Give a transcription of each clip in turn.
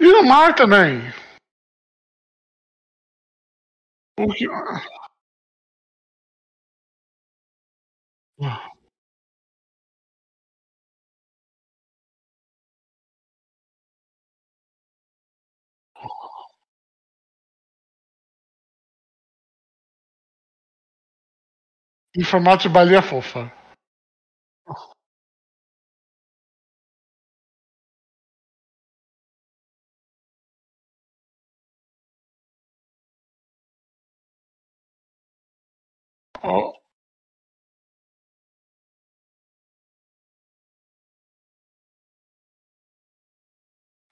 E no mar também. O que... Em formato de baleia fofa. Oh.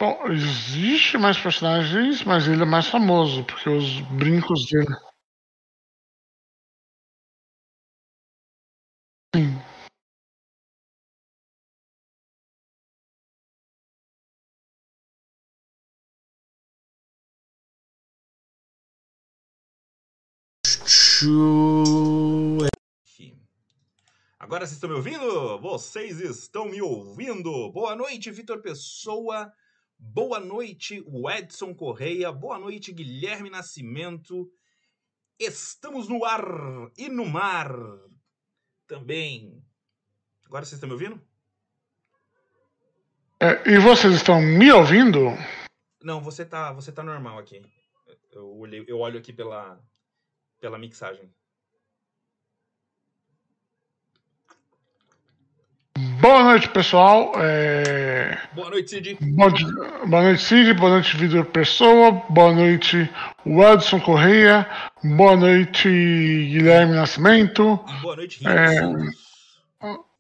Bom, existe mais personagens, mas ele é mais famoso, porque os brincos dele. Sim. Agora vocês estão me ouvindo? Vocês estão me ouvindo? Boa noite, Vitor Pessoa. Boa noite, Edson Correia. Boa noite, Guilherme Nascimento. Estamos no ar e no mar também. Agora vocês estão me ouvindo? É, e vocês estão me ouvindo? Não, você tá, você tá normal aqui. Eu, olhei, eu olho aqui pela, pela mixagem. Boa noite, pessoal. É... Boa noite, Cid. Boa, boa noite, Cid. Boa noite, Vitor Pessoa. Boa noite, Edson Correia. Boa noite, Guilherme Nascimento. E boa noite, Rio é... Santos.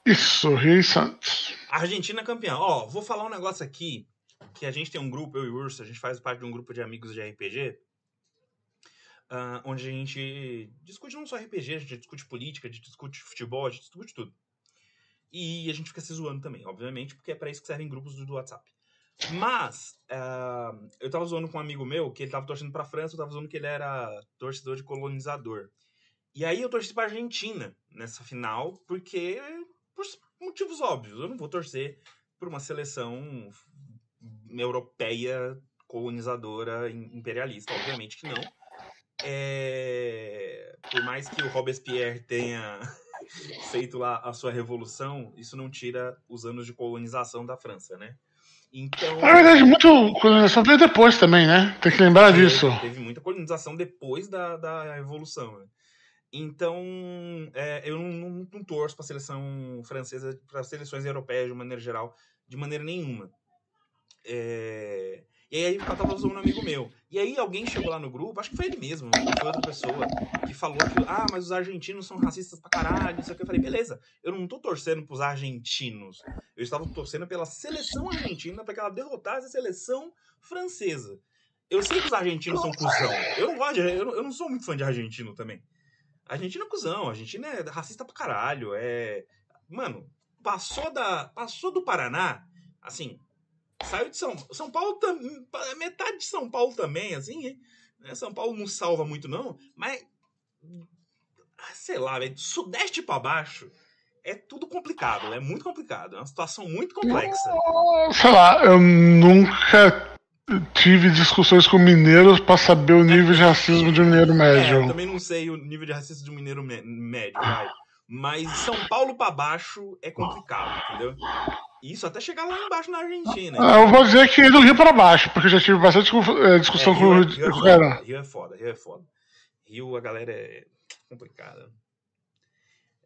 Isso, Rio Santos. Argentina campeã. Ó, vou falar um negócio aqui. Que a gente tem um grupo, eu e o Urso, a gente faz parte de um grupo de amigos de RPG. Uh, ah, onde a gente discute não só RPG, a gente discute política, a gente discute futebol, a gente discute tudo. E a gente fica se zoando também, obviamente, porque é para isso que servem grupos do WhatsApp. Mas, uh, eu tava zoando com um amigo meu que ele tava torcendo pra França, eu tava zoando que ele era torcedor de colonizador. E aí eu torci pra Argentina nessa final, porque. por motivos óbvios. Eu não vou torcer por uma seleção europeia colonizadora imperialista, obviamente que não. É... Por mais que o Robespierre tenha feito lá a sua revolução, isso não tira os anos de colonização da França, né? Então. Na verdade, muita colonização veio depois também, né? Tem que lembrar teve, disso. Teve muita colonização depois da, da Revolução. Né? Então, é, eu não, não, não torço para a seleção francesa, para as seleções europeias de maneira geral, de maneira nenhuma. É, e aí eu tava usando um amigo meu. E aí alguém chegou lá no grupo, acho que foi ele mesmo, foi outra pessoa, que falou que, ah, mas os argentinos são racistas pra caralho, não sei o que. Eu falei, beleza, eu não tô torcendo pros argentinos. Eu estava torcendo pela seleção argentina para que ela derrotasse a seleção francesa. Eu sei que os argentinos são cuzão. Eu não gosto de, eu, não, eu não sou muito fã de argentino também. Argentina é cuzão, Argentina é racista pra caralho. É. Mano, passou da. Passou do Paraná, assim, Saiu de São São Paulo também. Metade de São Paulo também, assim. Né? São Paulo não salva muito, não. Mas. Sei lá, velho. Sudeste para baixo é tudo complicado. É muito complicado. É uma situação muito complexa. Sei lá, eu nunca tive discussões com mineiros para saber o nível de racismo de um mineiro médio. É, eu também não sei o nível de racismo de um mineiro médio, vai. Mas São Paulo para baixo é complicado, entendeu? Isso até chegar lá embaixo na Argentina. Ah, eu vou dizer que do Rio para baixo, porque eu já tive bastante eh, discussão é, Rio, com o Rio, Rio, é Rio é foda, Rio é foda. Rio a galera é complicada.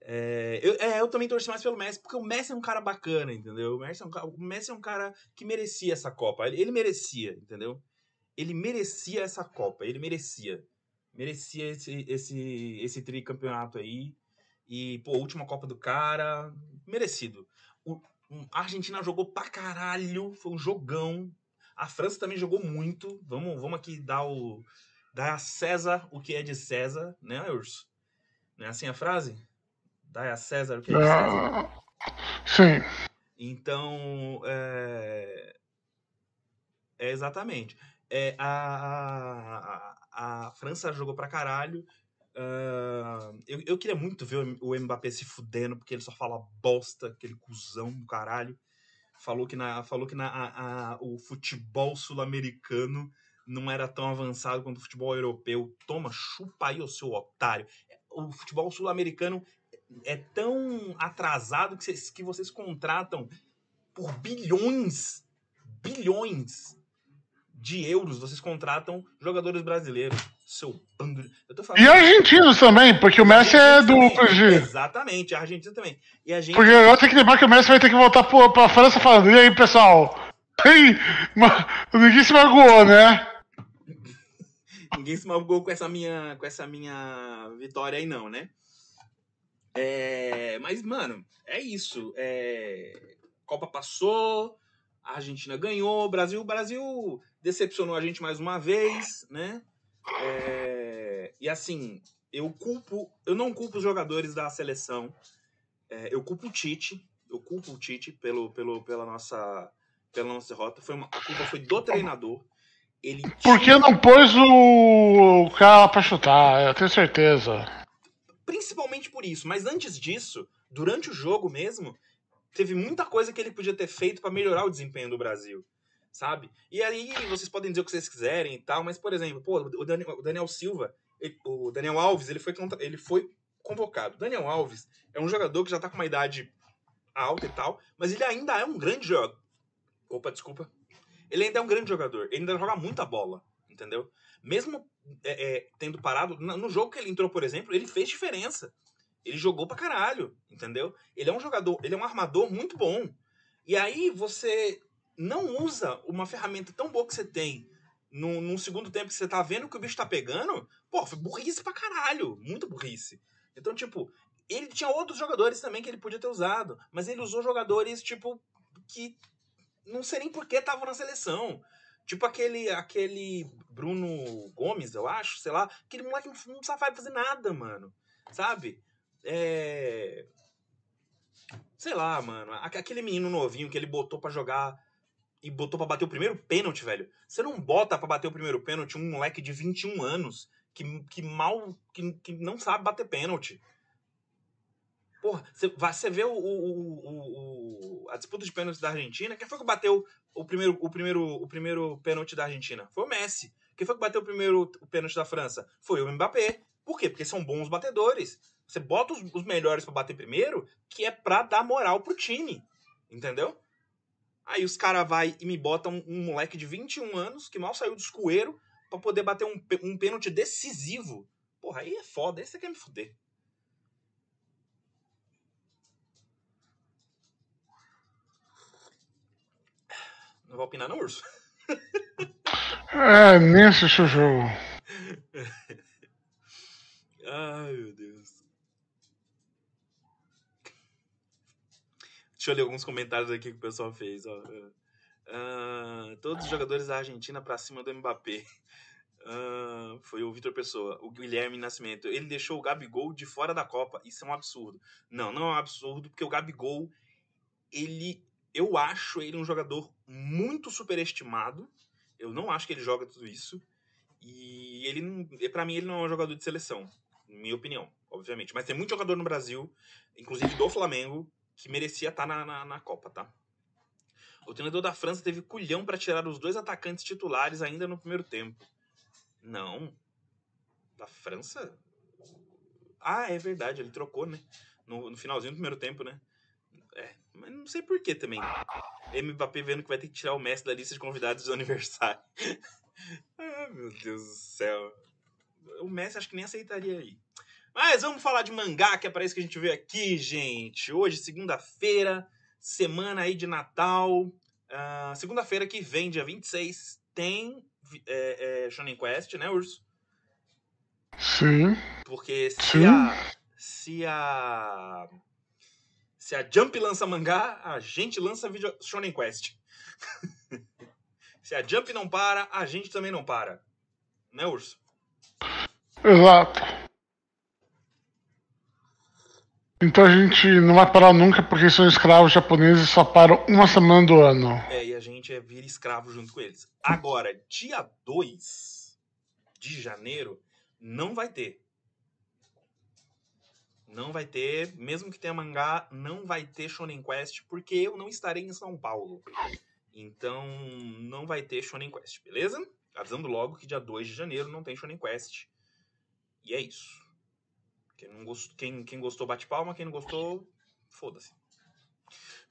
É, eu, é, eu também torci mais pelo Messi, porque o Messi é um cara bacana, entendeu? O Messi é um, o Messi é um cara que merecia essa Copa. Ele, ele merecia, entendeu? Ele merecia essa Copa, ele merecia. Merecia esse, esse, esse tricampeonato aí. E, pô, última Copa do cara, merecido. O, a Argentina jogou pra caralho, foi um jogão. A França também jogou muito. Vamos, vamos aqui dar o dar a César o que é de César, né, Urso? Não é assim a frase? Dá a César o que é de César. sim. Então, é, é exatamente. É, a, a, a França jogou pra caralho. Eu, eu queria muito ver o Mbappé se fudendo, porque ele só fala bosta, aquele cuzão do caralho. falou que, na, falou que na, a, a, o futebol sul-americano não era tão avançado quanto o futebol europeu. Toma, chupa aí, o seu otário. O futebol sul-americano é tão atrasado que vocês, que vocês contratam por bilhões, bilhões de euros, vocês contratam jogadores brasileiros. Seu bando. E argentinos também, porque o Messi é do PSG. Exatamente, a Argentina também. E a gente... Porque eu tenho que lembrar que o Messi vai ter que voltar pra França falando, e aí, pessoal? Ei, ninguém se magoou, né? ninguém se magoou com essa minha, com essa minha vitória aí, não, né? É, mas, mano, é isso. É, Copa passou, a Argentina ganhou, o Brasil, Brasil decepcionou a gente mais uma vez, né? É, e assim, eu culpo, eu não culpo os jogadores da seleção, é, eu culpo o Tite, eu culpo o Tite pelo, pelo, pela nossa pela nossa derrota. Foi uma, a culpa foi do treinador. Ele Por que não pôs o, o cara pra chutar? Eu tenho certeza. Principalmente por isso, mas antes disso, durante o jogo mesmo, teve muita coisa que ele podia ter feito para melhorar o desempenho do Brasil, sabe? E aí vocês podem dizer o que vocês quiserem e tal, mas por exemplo, pô, o Daniel, o Daniel Silva, ele, o Daniel Alves, ele foi, ele foi convocado. Daniel Alves é um jogador que já tá com uma idade alta e tal, mas ele ainda é um grande jogador. Opa, desculpa. Ele ainda é um grande jogador, ele ainda joga muita bola, entendeu? Mesmo é, é, tendo parado, no jogo que ele entrou, por exemplo, ele fez diferença. Ele jogou pra caralho, entendeu? Ele é um jogador, ele é um armador muito bom. E aí você não usa uma ferramenta tão boa que você tem num, num segundo tempo que você tá vendo que o bicho tá pegando, pô, foi burrice pra caralho. Muito burrice. Então, tipo, ele tinha outros jogadores também que ele podia ter usado, mas ele usou jogadores, tipo, que não sei nem por que estavam na seleção. Tipo aquele, aquele Bruno Gomes, eu acho, sei lá. Aquele moleque não, sabe fazer nada, mano. Sabe? É. Sei lá, mano. Aquele menino novinho que ele botou para jogar e botou para bater o primeiro pênalti, velho. Você não bota para bater o primeiro pênalti um moleque de 21 anos que, que mal. Que, que não sabe bater pênalti. Porra, você, você vê o, o, o, a disputa de pênalti da Argentina. Quem foi que bateu o primeiro, o primeiro, o primeiro pênalti da Argentina? Foi o Messi. Quem foi que bateu o primeiro pênalti da França? Foi o Mbappé. Por quê? Porque são bons batedores. Você bota os, os melhores para bater primeiro, que é pra dar moral pro time. Entendeu? Aí os caras vai e me botam um, moleque de 21 anos, que mal saiu do escoeiro, para poder bater um, um pênalti decisivo. Porra, aí é foda, aí você quer me fuder. Não vou opinar não, Urso? é, nem assisti o jogo. Ai, meu Deus. Deixa eu ler alguns comentários aqui que o pessoal fez. Ó. Uh, todos os jogadores da Argentina para cima do Mbappé. Uh, foi o Vitor Pessoa, o Guilherme Nascimento. Ele deixou o Gabigol de fora da Copa. Isso é um absurdo. Não, não é um absurdo, porque o Gabigol, ele. Eu acho ele um jogador muito superestimado. Eu não acho que ele joga tudo isso. E ele, para mim, ele não é um jogador de seleção, minha opinião, obviamente. Mas tem muito jogador no Brasil, inclusive do Flamengo, que merecia estar tá na, na, na Copa, tá? O treinador da França teve culhão para tirar os dois atacantes titulares ainda no primeiro tempo. Não. Da França? Ah, é verdade, ele trocou, né? No, no finalzinho do primeiro tempo, né? É, mas não sei por que também. Mbappé vendo que vai ter que tirar o Messi da lista de convidados do aniversário. ah, meu Deus do céu. O Messi acho que nem aceitaria aí. Mas vamos falar de mangá, que é para isso que a gente veio aqui, gente. Hoje, segunda-feira, semana aí de Natal. Uh, segunda-feira que vem, dia 26, tem é, é, Shonen Quest, né, Urso? Sim. Porque se Sim. a. Se a. Se a Jump lança mangá, a gente lança video Shonen Quest. se a Jump não para, a gente também não para. Né, Urso? Exato. Então a gente não vai parar nunca porque são escravos japoneses só param uma semana do ano. É, e a gente é vira escravo junto com eles. Agora, dia 2 de janeiro, não vai ter. Não vai ter, mesmo que tenha mangá, não vai ter Shonen Quest, porque eu não estarei em São Paulo. Então, não vai ter Shonen Quest, beleza? Avisando logo que dia 2 de janeiro não tem Shonen Quest. E é isso. Quem, não gost... quem, quem gostou, bate palma. Quem não gostou, foda-se.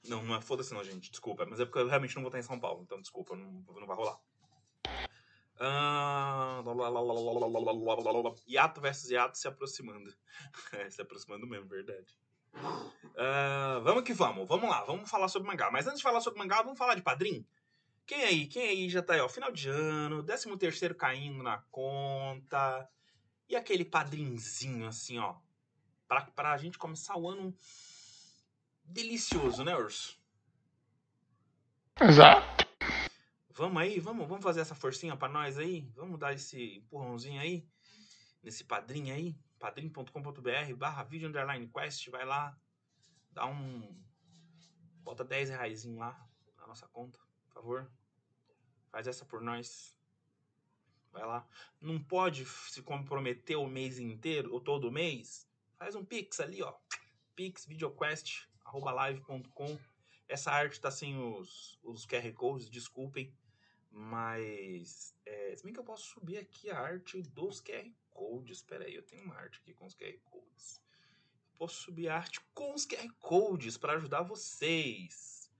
Não, não é foda-se não, gente. Desculpa. Mas é porque eu realmente não vou estar em São Paulo. Então, desculpa, não, não vai rolar. Uh... Yato versus Yato se aproximando. é, se aproximando mesmo, verdade. Uh, vamos que vamos, vamos lá, vamos falar sobre mangá. Mas antes de falar sobre mangá, vamos falar de padrinho? Quem aí? Quem aí já tá aí, ó, final de ano, 13 terceiro caindo na conta. E aquele padrinzinho, assim, ó. Pra, pra gente começar o ano delicioso, né, Urso? Exato. Vamos aí, vamos, vamos fazer essa forcinha para nós aí? Vamos dar esse empurrãozinho aí? Nesse padrinho aí? padrim.com.br barra video underline quest, vai lá, dá um. Bota 10 reais lá na nossa conta, por favor. Faz essa por nós. Vai lá. Não pode se comprometer o mês inteiro ou todo mês? Faz um pix ali, ó. Pix, videoquest, live.com. Essa arte tá sem os, os QR Codes, desculpem. Mas. É, se bem que eu posso subir aqui a arte dos QR Codes. Espera aí, eu tenho uma arte aqui com os QR Codes. Posso subir a arte com os QR Codes para ajudar vocês.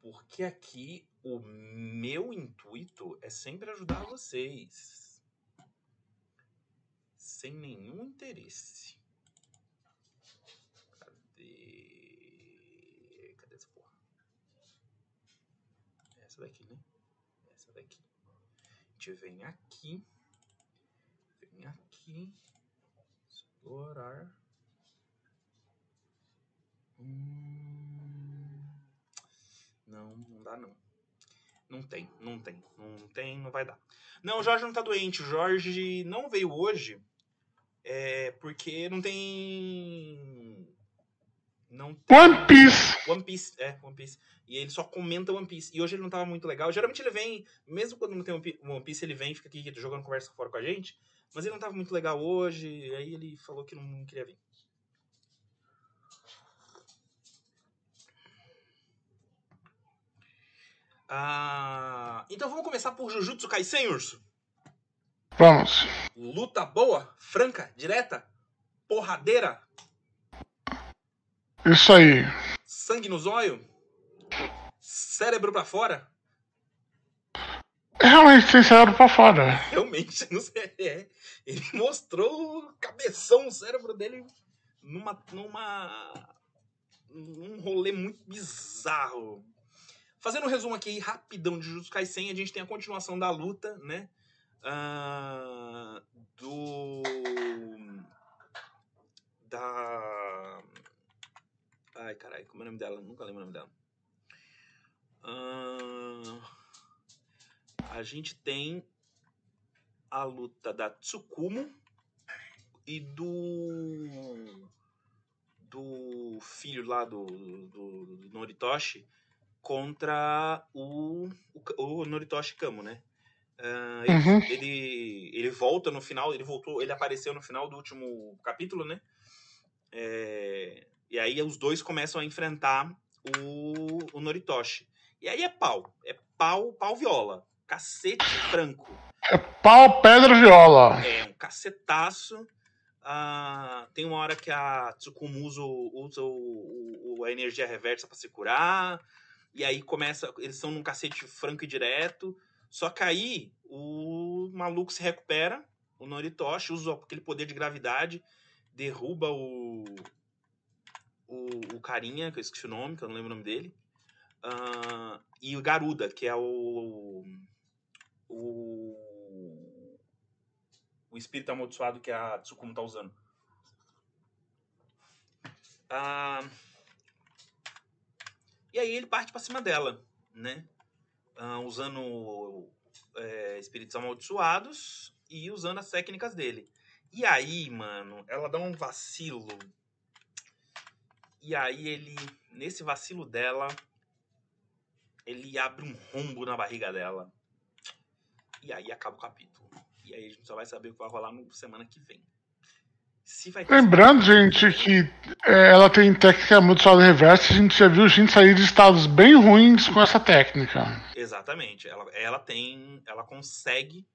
Porque aqui o meu intuito é sempre ajudar vocês. Sem nenhum interesse. Cadê? Cadê essa porra? Essa daqui, né? Essa daqui. A gente vem aqui. Vem aqui. Explorar. Hum, não, não dá não. Não tem, não tem, não tem, não vai dar. Não, o Jorge não tá doente. O Jorge não veio hoje é, porque não tem. Não tem. One Piece! One Piece, é, One Piece. E ele só comenta One Piece. E hoje ele não tava muito legal. Geralmente ele vem, mesmo quando não tem One Piece, ele vem, fica aqui jogando conversa fora com a gente. Mas ele não tava muito legal hoje. Aí ele falou que não queria vir. Ah, então vamos começar por Jujutsu Kaisen, Urso? Vamos. Luta boa, franca, direta, porradeira. Isso aí. Sangue no zóio. Cérebro pra fora. Realmente tem cérebro pra fora. Realmente, não sei. É. Ele mostrou o cabeção, o cérebro dele numa. numa. num rolê muito bizarro. Fazendo um resumo aqui rapidão de Jujutsu Kaisen, a gente tem a continuação da luta, né? Uh, do. Da. Ai, caralho, como é o nome dela? Nunca lembro o nome dela. Uh, a gente tem a luta da Tsukumo e do. do filho lá do, do, do Noritoshi contra o, o, o Noritoshi Kamo, né? Uh, ele, uhum. ele, ele, volta no final, ele voltou, ele apareceu no final do último capítulo, né? É, e aí os dois começam a enfrentar o, o Noritoshi. E aí é pau, é pau, pau viola, cacete franco. É pau, pedra, viola. É, um cacetaço. Uh, tem uma hora que a Tsukumuso usa o, o, a energia reversa para se curar. E aí começa. Eles são num cacete franco e direto. Só que aí o maluco se recupera, o Noritoshi, usa aquele poder de gravidade, derruba o. O, o carinha, que eu esqueci o nome, que eu não lembro o nome dele. Uh, e o Garuda, que é o. O. O espírito amaldiçoado que a Tsukumo tá usando. Uh, e aí ele parte para cima dela, né? Uh, usando é, espíritos amaldiçoados e usando as técnicas dele. E aí, mano, ela dá um vacilo. E aí ele, nesse vacilo dela, ele abre um rombo na barriga dela. E aí acaba o capítulo. E aí a gente só vai saber o que vai rolar na semana que vem. Lembrando, gente, que é, ela tem técnica muito só reversa, a gente já viu gente sair de estados bem ruins com essa técnica. Exatamente. Ela, ela tem. Ela consegue,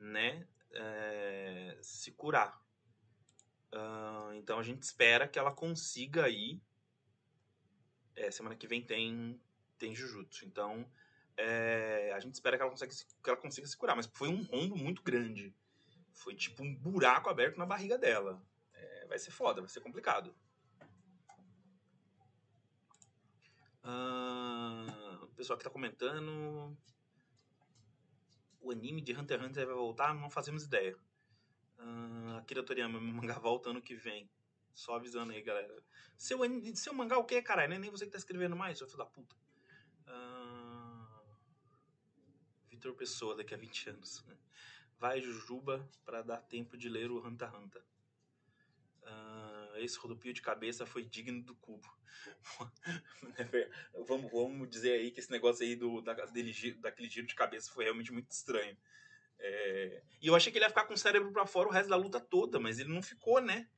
né? É, se curar. Uh, então a gente espera que ela consiga aí. É, semana que vem tem, tem Jujutsu. Então é, a gente espera que ela, consiga, que ela consiga se curar. Mas foi um rombo muito grande. Foi tipo um buraco aberto na barriga dela. É, vai ser foda, vai ser complicado. Uh, o pessoal que tá comentando. O anime de Hunter x Hunter vai voltar? Não fazemos ideia. Uh, Akira Toriyama, meu mangá volta ano que vem. Só avisando aí, galera. Seu, seu mangá o quê, caralho? Nem você que tá escrevendo mais, seu filho da puta. Uh, Vitor Pessoa, daqui a 20 anos. Vai, Jujuba, para dar tempo de ler o Hunter x Hunter. Uh, esse rodopio de cabeça foi digno do cubo. vamos, vamos dizer aí que esse negócio aí do, da, dele, daquele giro de cabeça foi realmente muito estranho. É... E eu achei que ele ia ficar com o cérebro para fora o resto da luta toda, mas ele não ficou, né?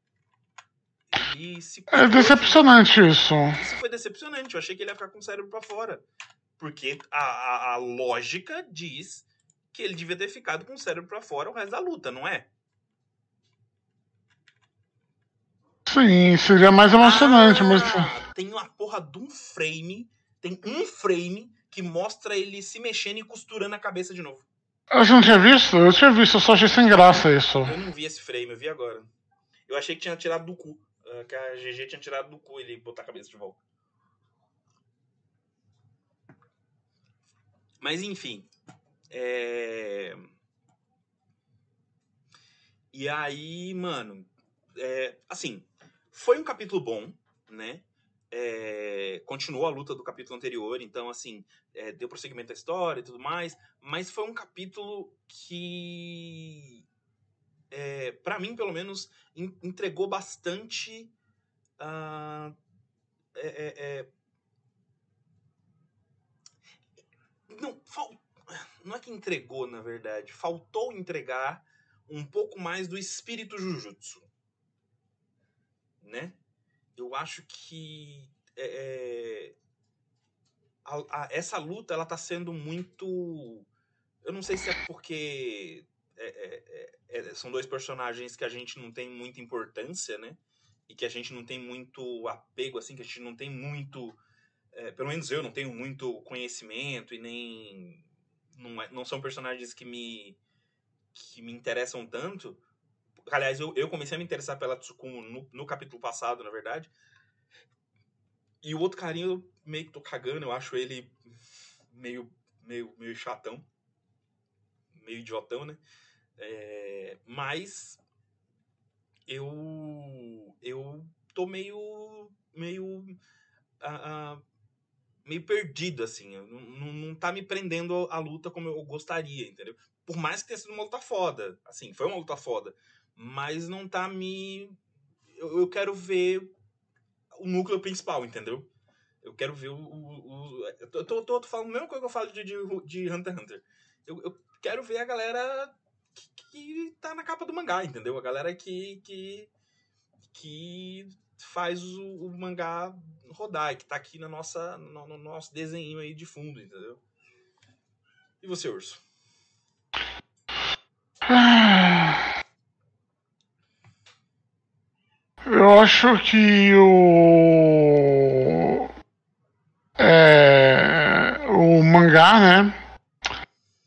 É decepcionante isso. Isso foi decepcionante. Eu achei que ele ia ficar com o cérebro para fora. Porque a, a, a lógica diz que ele devia ter ficado com o cérebro para fora o resto da luta, não é? Sim, seria mais emocionante, ah, mas. Tem uma porra de um frame. Tem um frame que mostra ele se mexendo e costurando a cabeça de novo. Eu não tinha visto? Eu tinha visto, eu só achei sem graça isso. Eu não vi esse frame, eu vi agora. Eu achei que tinha tirado do cu. Ah, que a GG tinha tirado do cu ele botar a cabeça de volta. Mas enfim. É... E aí, mano. É... Assim, foi um capítulo bom, né? É, continuou a luta do capítulo anterior, então, assim, é, deu prosseguimento à história e tudo mais, mas foi um capítulo que, é, para mim, pelo menos, entregou bastante. Uh, não, fal, não é que entregou, na verdade, faltou entregar um pouco mais do espírito Jujutsu né? Eu acho que é, é, a, a, essa luta ela tá sendo muito. Eu não sei se é porque é, é, é, é, são dois personagens que a gente não tem muita importância, né? E que a gente não tem muito apego, assim, que a gente não tem muito. pelo menos eu não tenho muito conhecimento e nem. Não, não são personagens que me, que me interessam tanto. Aliás, eu, eu comecei a me interessar pela Tsukumo no, no capítulo passado, na verdade. E o outro carinho eu meio que tô cagando, eu acho ele meio, meio, meio chatão. Meio idiotão, né? É, mas eu eu tô meio meio uh, uh, meio perdido assim não, não, tá me prendendo a luta como eu gostaria entendeu por mais que tenha sido uma luta foda assim foi uma luta foda mas não tá me. Eu, eu quero ver o núcleo principal, entendeu? Eu quero ver o. o, o... Eu tô, tô, tô, falando a mesma coisa que eu falo de, de, de Hunter x Hunter. Eu, eu quero ver a galera que, que tá na capa do mangá, entendeu? A galera que. que, que faz o, o mangá rodar, que tá aqui na nossa, no, no nosso desenho aí de fundo, entendeu? E você, Urso? Eu acho que o. É, o mangá, né?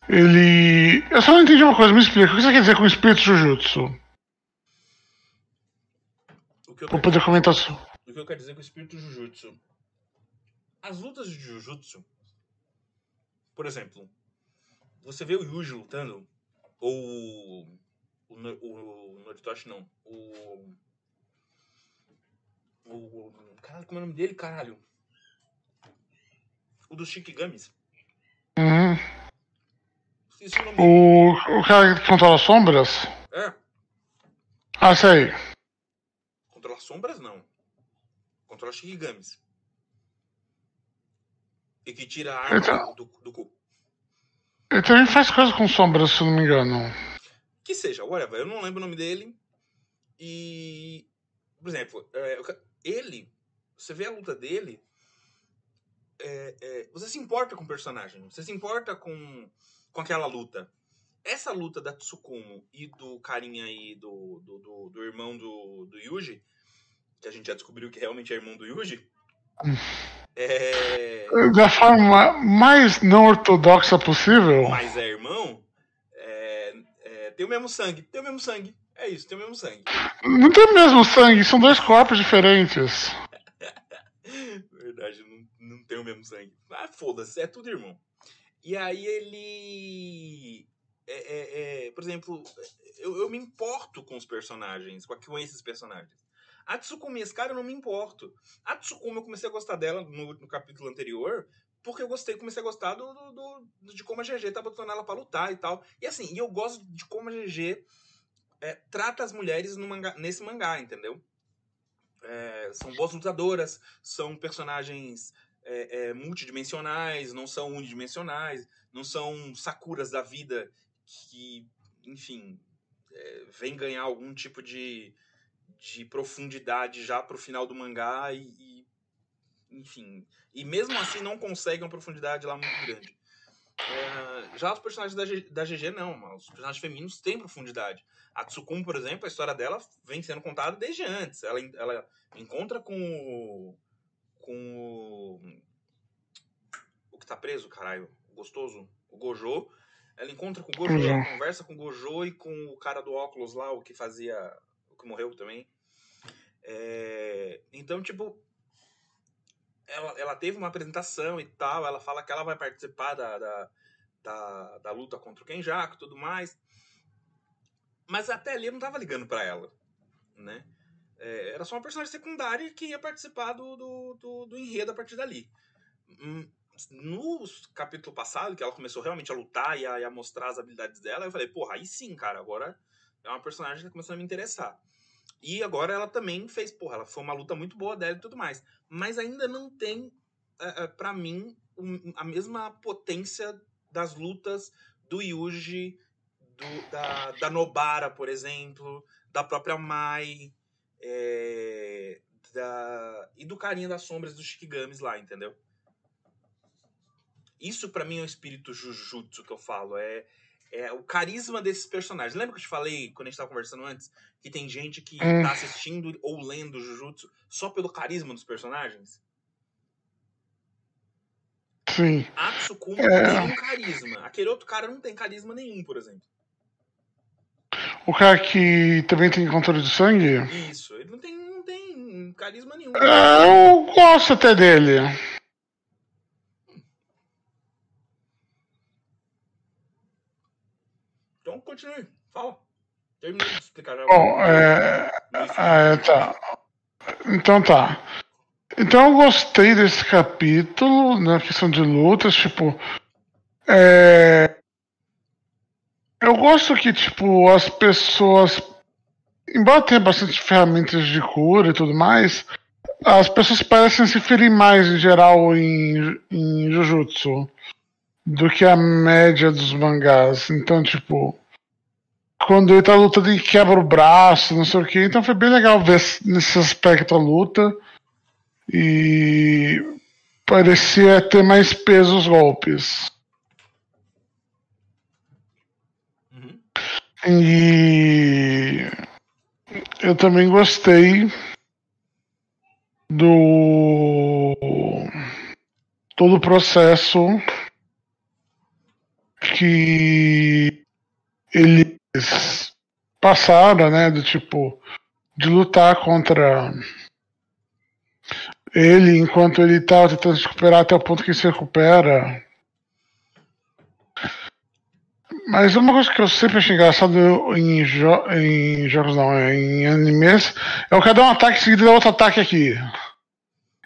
Ele. Eu só não entendi uma coisa, me explica. O que você quer dizer com espírito Jujutsu? O que eu Vou poder comentar só. O que eu quero dizer com espírito Jujutsu? As lutas de Jujutsu, por exemplo, você vê o Yuji lutando, ou o, o, o Noritoshi não, o o, caralho, como é o nome dele, caralho? O dos Shikigamis. Uhum. O o, o cara que controla sombras? É. Ah, sei. Controla sombras, não. Controla Shikigamis. E que tira a arma então, do, do cu. Ele também faz coisa com sombras, se não me engano. Que seja, whatever. Eu não lembro o nome dele. E, por exemplo, é, ele, você vê a luta dele, é, é, você se importa com o personagem, você se importa com, com aquela luta. Essa luta da Tsukumo e do carinha aí, do, do, do, do irmão do, do Yuji, que a gente já descobriu que realmente é irmão do Yuji. É... Da forma mais não ortodoxa possível. Mas é irmão, é, é, tem o mesmo sangue, tem o mesmo sangue. É isso, tem o mesmo sangue. Não tem o mesmo sangue, são dois corpos diferentes. Verdade, não, não tem o mesmo sangue. Ah, foda-se, é tudo irmão. E aí ele. É, é, é, por exemplo, eu, eu me importo com os personagens, com esses personagens. A Tsukumi, esse cara, eu não me importo. A Tsukumi, eu comecei a gostar dela no, no capítulo anterior, porque eu gostei, comecei a gostar do, do, do, de como a GG tá botando ela pra lutar e tal. E assim, e eu gosto de como a GG é, trata as mulheres nesse mangá, entendeu? É, são boas lutadoras, são personagens é, é, multidimensionais, não são unidimensionais, não são sakuras da vida que, enfim, é, vem ganhar algum tipo de, de profundidade já pro final do mangá e, e, enfim, e mesmo assim não consegue uma profundidade lá muito grande. É, já os personagens da, da GG não, os personagens femininos têm profundidade. A Tsukumo, por exemplo, a história dela vem sendo contada desde antes. Ela, ela encontra com o. com o. o que tá preso, caralho, o gostoso, o Gojo. Ela encontra com o Gojo, ela conversa com o Gojo e com o cara do óculos lá, o que fazia. Que morreu também. É, então, tipo, ela, ela teve uma apresentação e tal, ela fala que ela vai participar da, da, da, da luta contra o Kenjaku e tudo mais. Mas até ali eu não tava ligando para ela, né? É, era só uma personagem secundária que ia participar do, do, do, do enredo a partir dali. Hum, no capítulo passado, que ela começou realmente a lutar e a, a, mostrar as habilidades dela, eu falei, porra, aí sim, cara, agora é uma personagem que tá começando a me interessar. E agora ela também fez, porra, ela foi uma luta muito boa dela e tudo mais. Mas ainda não tem, é, é para mim, um, a mesma potência das lutas do Yuji do, da, da Nobara, por exemplo, da própria Mai, é, da, e do carinha das sombras dos Shikigamis lá, entendeu? Isso para mim é o espírito Jujutsu que eu falo, é, é o carisma desses personagens. Lembra que eu te falei, quando a gente tava conversando antes, que tem gente que hum. tá assistindo ou lendo Jujutsu só pelo carisma dos personagens? Sim. A Tsukuma é... tem um carisma. Aquele outro cara não tem carisma nenhum, por exemplo. O cara que também tem controle de sangue? Isso, ele não tem, não tem carisma nenhum. É, eu gosto até dele. Então continue, fala. Terminei de explicar já. Bom, é... é. Tá. Então tá. Então eu gostei desse capítulo, na questão de lutas, tipo. É, eu gosto que, tipo, as pessoas. Embora tenha bastante ferramentas de cura e tudo mais, as pessoas parecem se ferir mais em geral em, em Jujutsu do que a média dos mangás. Então, tipo, quando ele tá lutando e quebra o braço, não sei o que. Então foi bem legal ver nesse aspecto a luta. E parecia ter mais peso os golpes. E eu também gostei do todo o processo que eles passaram, né, do tipo de lutar contra ele enquanto ele estava tentando se recuperar até o ponto que se recupera Mas uma coisa que eu sempre achei engraçado em, jo em jogos, não, em animes, é o cara dar um ataque seguido e dar outro ataque aqui.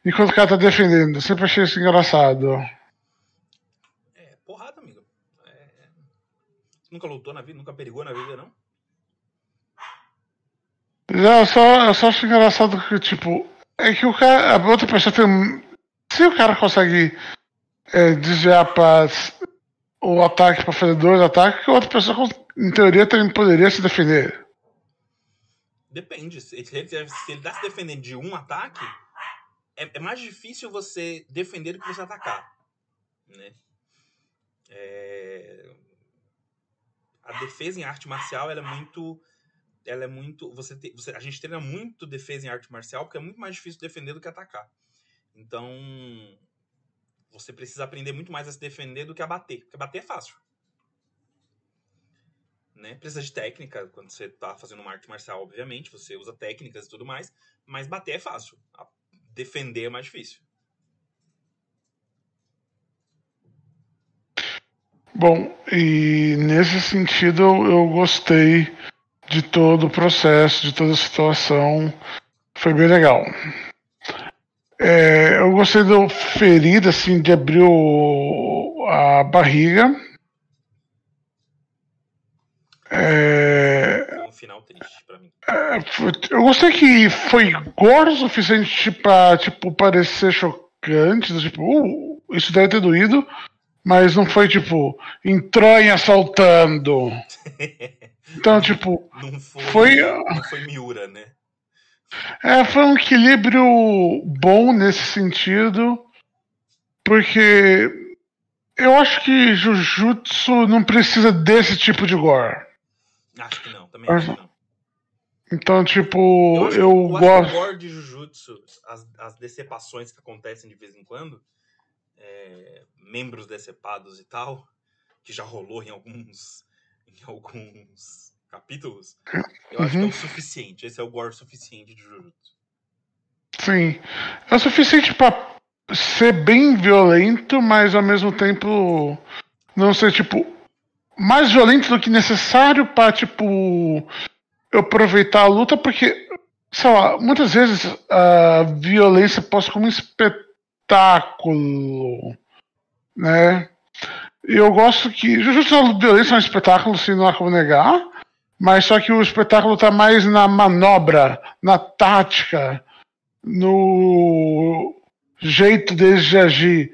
Enquanto o cara tá defendendo. Eu sempre achei isso engraçado. É, porrada, amigo. É... Nunca lutou na vida, nunca perigou na vida, não? Não, eu só, eu só acho engraçado que, tipo, é que o cara, a outra pessoa tem. Se o cara consegue é, desviar pra o ataque para fazer dois ataques, que outra pessoa, em teoria, também poderia se defender. Depende. Se ele, se ele tá se defendendo de um ataque, é, é, mais difícil você defender do que você atacar. Né? É... A defesa em arte marcial é muito. Ela é muito. Você, te, você A gente treina muito defesa em arte marcial porque é muito mais difícil defender do que atacar. Então. Você precisa aprender muito mais a se defender do que a bater. Porque bater é fácil né? Precisa de técnica quando você tá fazendo uma arte marcial, obviamente, você usa técnicas e tudo mais, mas bater é fácil. Defender é mais difícil. Bom, e nesse sentido eu gostei de todo o processo, de toda a situação. Foi bem legal. É, eu gostei do ferida, assim, de abrir o, a barriga é... Um final triste pra mim. É, eu gostei que foi gore o suficiente pra, tipo, parecer chocante. Tipo, uh, isso deve ter doído. Mas não foi, tipo, entranha assaltando. Então, tipo. Não foi, foi, não foi Miura, né? É, foi um equilíbrio bom nesse sentido. Porque eu acho que Jujutsu não precisa desse tipo de gore. Acho que não, também acho que não. Então, tipo, eu, eu gosto. O gore de Jujutsu, as, as decepações que acontecem de vez em quando, é, membros decepados e tal, que já rolou em alguns, em alguns capítulos, eu uhum. acho que é o uhum. suficiente. Esse é o gore suficiente de Jujutsu. Sim. É o suficiente pra ser bem violento, mas ao mesmo tempo não ser, tipo, mais violento do que necessário para tipo eu aproveitar a luta, porque sei lá, muitas vezes a violência posta como um espetáculo, né? Eu gosto que justo a violência é um espetáculo, se não há como negar, mas só que o espetáculo está mais na manobra, na tática, no jeito deles de agir.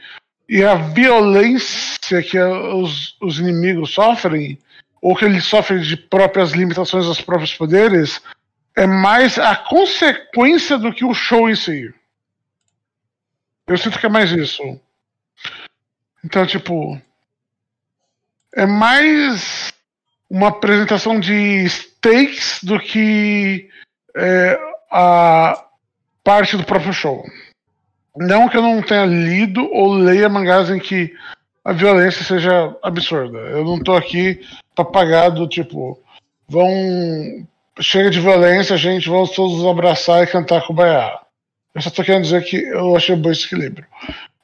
E a violência que os, os inimigos sofrem, ou que eles sofrem de próprias limitações dos próprios poderes, é mais a consequência do que o show em si. Eu sinto que é mais isso. Então, tipo. É mais uma apresentação de stakes do que é, a parte do próprio show. Não que eu não tenha lido ou leia mangás em que a violência seja absurda. Eu não tô aqui papagado, tipo, vão. Chega de violência, gente, vamos todos abraçar e cantar com o Baiá. Eu só tô querendo dizer que eu achei bom esse equilíbrio.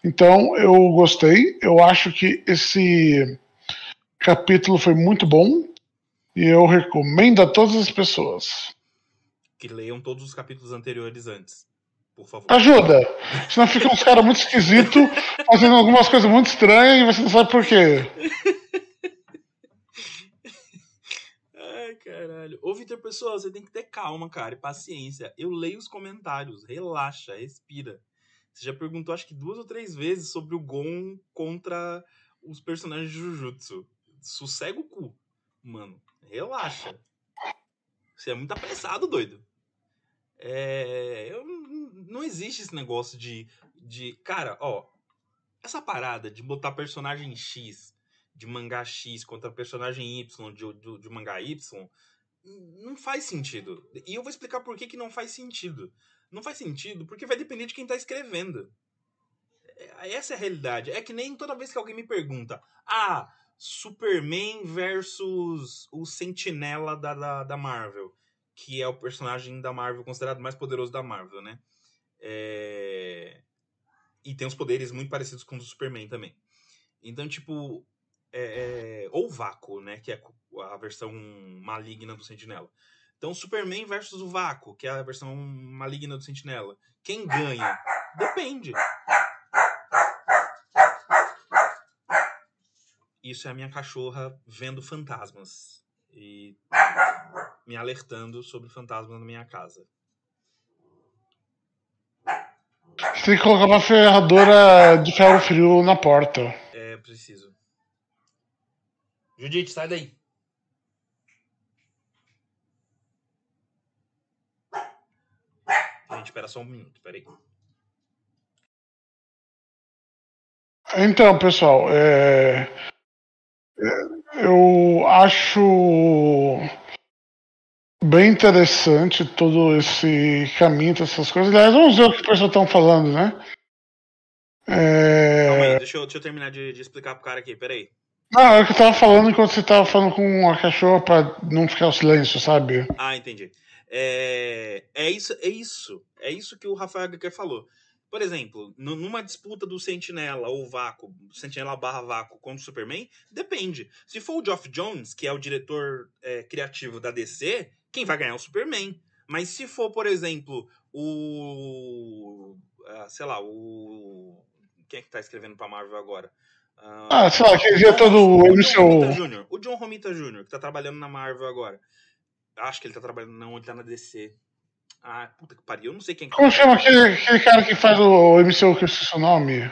Então, eu gostei. Eu acho que esse capítulo foi muito bom. E eu recomendo a todas as pessoas. Que leiam todos os capítulos anteriores antes por favor. Ajuda! Senão fica uns caras muito esquisitos, fazendo algumas coisas muito estranhas e você não sabe por quê. Ai, caralho. Ô, Vitor Pessoa, você tem que ter calma, cara, e paciência. Eu leio os comentários, relaxa, respira. Você já perguntou, acho que duas ou três vezes, sobre o Gon contra os personagens de Jujutsu. Sossega o cu, mano. Relaxa. Você é muito apressado, doido. É, eu, não existe esse negócio de, de. Cara, ó. Essa parada de botar personagem X de mangá X contra personagem Y de, de, de mangá Y não faz sentido. E eu vou explicar por que, que não faz sentido. Não faz sentido porque vai depender de quem tá escrevendo. É, essa é a realidade. É que nem toda vez que alguém me pergunta: Ah, Superman versus o Sentinela da, da, da Marvel que é o personagem da Marvel considerado mais poderoso da Marvel, né? É... E tem uns poderes muito parecidos com os do Superman também. Então, tipo. É... é ou Vácuo, né? Que é a versão maligna do Sentinela. Então, Superman versus o Vácuo, que é a versão maligna do Sentinela. Quem ganha? Depende. Isso é a minha cachorra vendo fantasmas. E me alertando sobre fantasmas na minha casa. Você tem que colocar uma ferradura de ferro frio na porta. É, preciso. Judite, sai daí. gente, espera só um minuto, peraí. Então, pessoal, é... é eu acho bem interessante todo esse caminho, essas coisas. Aliás, vamos ver o que o pessoal estão falando, né? É... Calma aí, deixa eu, deixa eu terminar de, de, explicar pro cara aqui, peraí. Não, é o que eu tava falando enquanto você tava falando com a cachorra pra não ficar o silêncio, sabe? Ah, entendi. É, é isso, é isso. É isso que o Rafael Guecker falou. Por exemplo, numa disputa do Sentinela ou Vácuo, Sentinela barra Vácuo contra o Superman, depende. Se for o Geoff Jones, que é o diretor é, criativo da DC, quem vai ganhar é o Superman. Mas se for, por exemplo, o. Uh, sei lá, o. Quem é que tá escrevendo pra Marvel agora? Uh, ah, sei lá, aquele dia todo o MCU. O John Romita Jr., que tá trabalhando na Marvel agora. Acho que ele tá trabalhando. Não, ele tá na DC. Ah, puta que pariu, eu não sei quem. Como chama aquele, aquele cara que faz o MCU que eu esqueci o nome?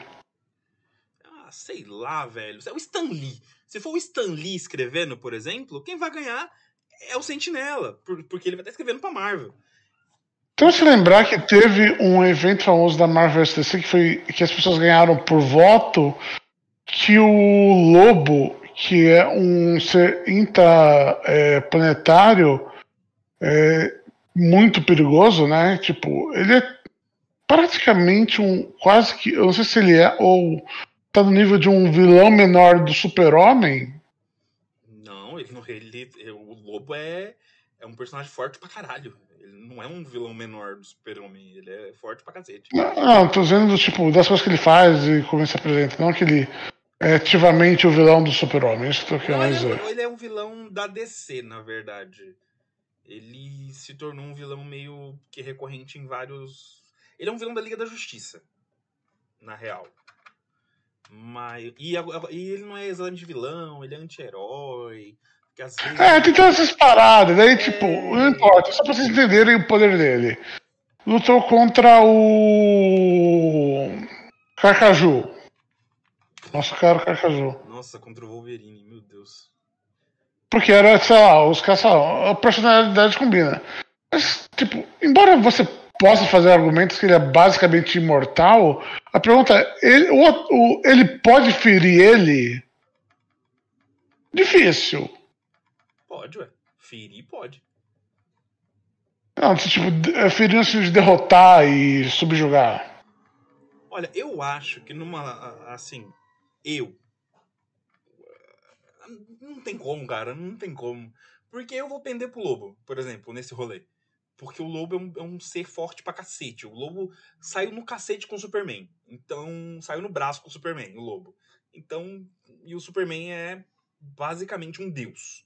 Ah, sei lá, velho. É o Stan Lee. Se for o Stan Lee escrevendo, por exemplo, quem vai ganhar é o Sentinela, porque ele vai estar escrevendo pra Marvel. Então se lembrar que teve um evento famoso da Marvel STC que foi que as pessoas ganharam por voto que o Lobo, que é um ser interplanetário, é, muito perigoso, né? Tipo, ele é praticamente um. Quase que. Eu não sei se ele é ou tá no nível de um vilão menor do Super-Homem. Não, ele não. Ele, o Lobo é, é um personagem forte pra caralho. Ele não é um vilão menor do Super-Homem. Ele é forte pra cacete. Não, não, tô dizendo tipo, das coisas que ele faz e como ele se apresenta. Não que ele é ativamente o vilão do Super-Homem. Isso que eu quero dizer. Ele é um vilão da DC, na verdade ele se tornou um vilão meio que recorrente em vários. Ele é um vilão da Liga da Justiça, na real. Mas, e, e ele não é exatamente vilão, ele é anti-herói. Vezes... É, tem todas essas paradas, daí, é... tipo, não importa, só pra vocês entenderem o poder dele. Lutou contra o. Carcaju. Nosso caro Carcaju. Nossa, contra o Wolverine, meu Deus. Porque era, sei lá, os caras a personalidade combina. Mas, tipo, embora você possa fazer argumentos que ele é basicamente imortal, a pergunta é: ele, o, o, ele pode ferir ele? Difícil. Pode, ué. Ferir pode. Não, tipo, é ferir no sentido de derrotar e subjugar. Olha, eu acho que numa. Assim, eu, não tem como, cara, não tem como. Porque eu vou pender pro lobo, por exemplo, nesse rolê. Porque o lobo é um, é um, ser forte pra cacete. O lobo saiu no cacete com o Superman. Então, saiu no braço com o Superman, o lobo. Então, e o Superman é basicamente um deus.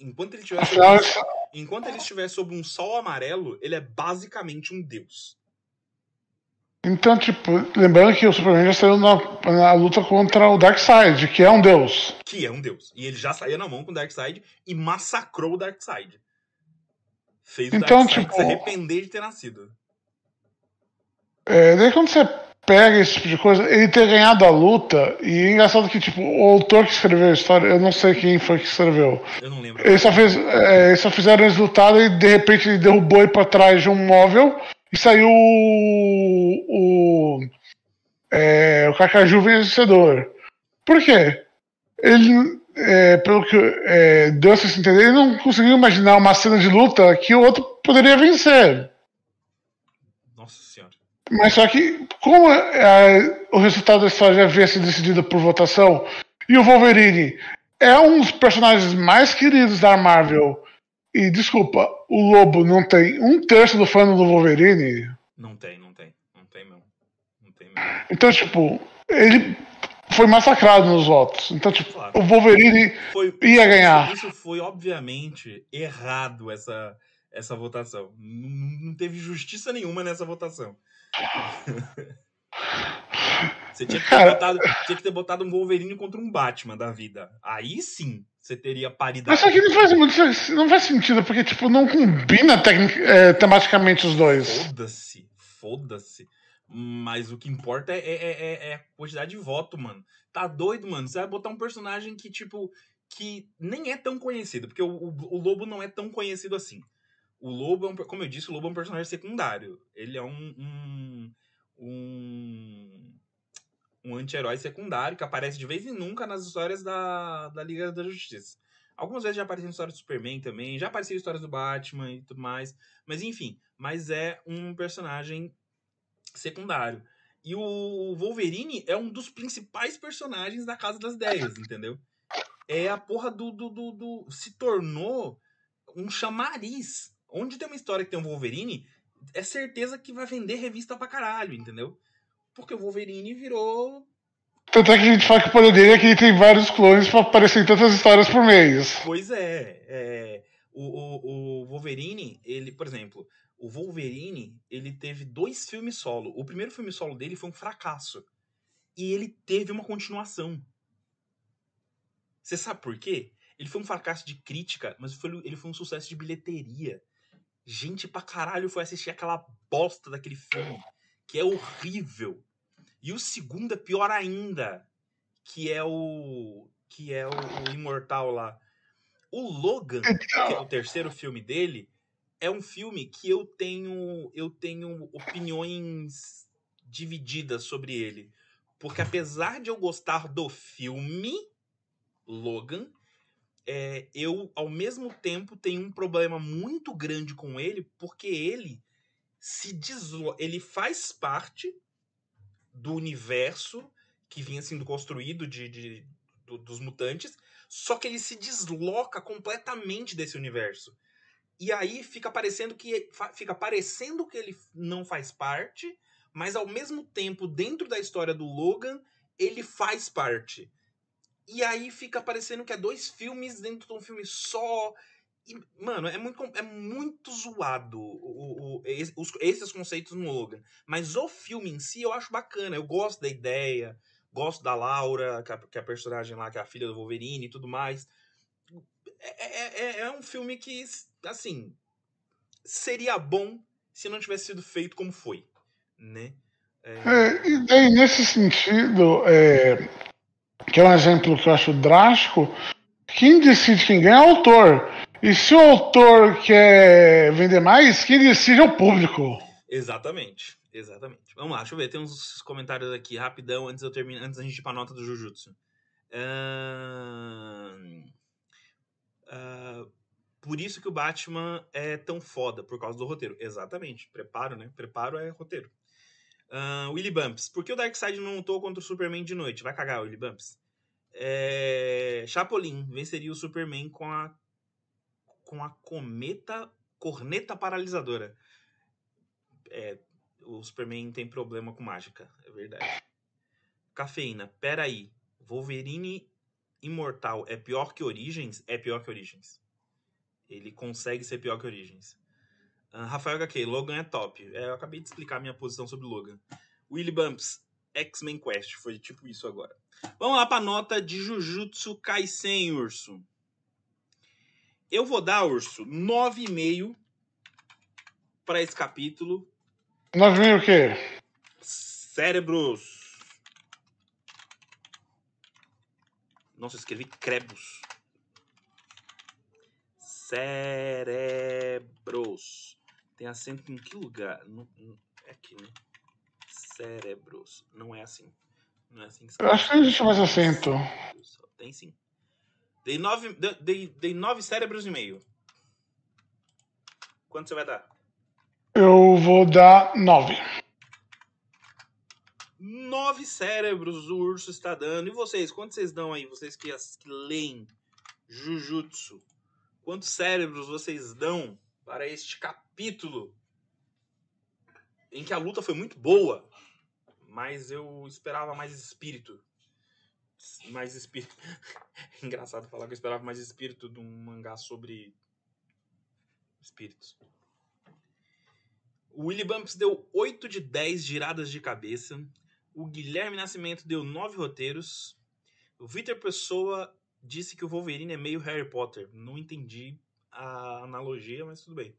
Enquanto ele estiver sobre, enquanto ele estiver sob um sol amarelo, ele é basicamente um deus. Então, tipo, lembrando que o Superman já saiu na, na, luta contra o Darkseid, que é um deus. Que é um deus. E ele já saía na mão com o Darkseid e massacrou o Darkseid. Fez o então, Darkseid tipo, se arrepender de ter nascido. É, daí quando você pega esse tipo de coisa, ele ter ganhado a luta, e é engraçado que, tipo, o autor que escreveu a história, eu não sei quem foi que escreveu. Eu não lembro. Ele só, fez, é, eles só fizeram esse lutado e de repente ele derrubou ele pra trás de um móvel e saiu o, o, é, o Cacaju vencedor. Por quê? Ele, é, pelo que é, deu a se entender, ele não conseguiu imaginar uma cena de luta que o outro poderia vencer. Nossa senhora. Mas só que, como é, o resultado da história já havia sido decidido por votação, e o Wolverine é um dos personagens mais queridos da Marvel e desculpa, o Lobo não tem um terço do fã do Wolverine? Não tem, não tem. Não tem mesmo. Não tem mesmo. Então, tipo, ele foi massacrado nos votos. Então, tipo, claro. o Wolverine foi, ia ganhar. Isso foi, obviamente, errado, essa, essa votação. Não, não teve justiça nenhuma nessa votação. Você tinha que, ter botado, tinha que ter botado um Wolverine contra um Batman da vida. Aí sim você teria paridade. Mas isso aqui não faz, muito, não faz sentido, porque tipo, não combina é, tematicamente os dois. Foda-se, foda-se. Mas o que importa é, é, é, é, a quantidade de voto, mano. Tá doido, mano? Você vai botar um personagem que, tipo, que nem é tão conhecido, porque o, o, o Lobo não é tão conhecido assim. O Lobo, é um, como eu disse, o Lobo é um personagem secundário. Ele é um, um, um, um anti-herói secundário que aparece de vez em nunca nas histórias da, da Liga da Justiça. Algumas vezes já apareceu em histórias do Superman também, já apareceu em histórias do Batman e tudo mais. Mas enfim, mas é um personagem secundário. E o Wolverine é um dos principais personagens da Casa das Ideias, entendeu? É a porra do. do, do, do se tornou um chamariz. Onde tem uma história que tem um Wolverine, é certeza que vai vender revista pra caralho, entendeu? Porque o Wolverine virou tanto é que a gente fala que o poder dele é que ele tem vários clones para aparecer em tantas histórias por mês. Pois é. é o, o, o, Wolverine, ele, por exemplo, o Wolverine, ele teve dois filmes solo. O primeiro filme solo dele foi um fracasso. E ele teve uma continuação. Você sabe por quê? Ele foi um fracasso de crítica, mas foi, ele foi um sucesso de bilheteria. Gente pra caralho foi assistir aquela bosta daquele filme, que é horrível. E o segundo é pior ainda, que é o que é o, o Imortal lá. O Logan, que é o terceiro filme dele, é um filme que eu tenho eu tenho opiniões divididas sobre ele, porque apesar de eu gostar do filme Logan, é, eu ao mesmo tempo tenho um problema muito grande com ele, porque ele se deslo ele faz parte do universo que vinha sendo construído de, de do, dos mutantes, só que ele se desloca completamente desse universo. E aí fica parecendo que fica parecendo que ele não faz parte, mas ao mesmo tempo, dentro da história do Logan, ele faz parte. E aí fica parecendo que é dois filmes dentro de um filme só. E, mano, é muito, é muito zoado o, o, os, esses conceitos no Logan. Mas o filme em si eu acho bacana. Eu gosto da ideia, gosto da Laura, que é, que é a personagem lá, que é a filha do Wolverine e tudo mais. É, é, é, é um filme que, assim, seria bom se não tivesse sido feito como foi, né? É... É, e daí, nesse sentido, é, que é um exemplo que eu acho drástico, quem decide quem ganha é o autor. E se o autor quer vender mais, quem decide o público. Exatamente, exatamente. Vamos lá, deixa eu ver. Tem uns comentários aqui rapidão antes eu terminar, antes da gente ir pra nota do Jujutsu. Uh... Uh... Por isso que o Batman é tão foda, por causa do roteiro. Exatamente. Preparo, né? Preparo é roteiro. Uh, Willy Bumps. Por que o Darkseid não lutou contra o Superman de noite? Vai cagar, Willy Bumps. É... Chapolin venceria o Superman com a com a cometa corneta paralisadora. É, o Superman tem problema com mágica, é verdade. Cafeína, peraí. Wolverine Imortal é pior que Origins? É pior que Origins. Ele consegue ser pior que Origins. Uh, Rafael HQ, Logan é top. É, eu acabei de explicar minha posição sobre Logan. Willy Bumps, X-Men Quest. Foi tipo isso agora. Vamos lá pra nota de Jujutsu Kaisen, urso. Eu vou dar, Urso, 9,5 para esse capítulo. 9,5 o quê? Cérebros. Nossa, eu escrevi crebos. Cérebros. Tem acento em que lugar? é aqui, né? Cérebros. Não é assim. Não é assim que Eu acho que não existe mais acento. Tem sim. Dei nove, dei, dei nove cérebros e meio. Quanto você vai dar? Eu vou dar nove. Nove cérebros o urso está dando. E vocês, quantos vocês dão aí? Vocês que, que leem Jujutsu. Quantos cérebros vocês dão para este capítulo? Em que a luta foi muito boa, mas eu esperava mais espírito mais espírito. Engraçado falar que eu esperava mais espírito de um mangá sobre espíritos. O Willy Bumps deu 8 de 10 giradas de cabeça. O Guilherme Nascimento deu 9 roteiros. O Victor Pessoa disse que o Wolverine é meio Harry Potter. Não entendi a analogia, mas tudo bem.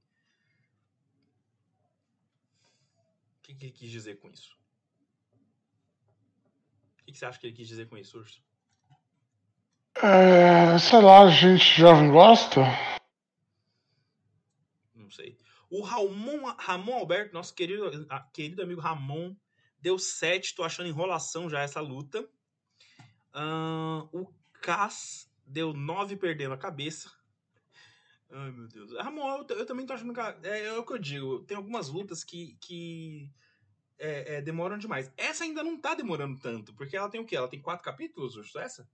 O que ele quis dizer com isso? O que você acha que ele quis dizer com isso, Urso? É, sei lá, a gente jovem gosta? Não sei. O Ramon, Ramon Alberto, nosso querido, querido amigo Ramon, deu 7. Tô achando enrolação já essa luta. Uh, o Cass deu 9 perdendo a cabeça. Ai, meu Deus. Ramon, eu, eu também tô achando que. É, é, o que eu digo. Tem algumas lutas que, que é, é, demoram demais. Essa ainda não tá demorando tanto, porque ela tem o quê? Ela tem quatro capítulos, justo essa?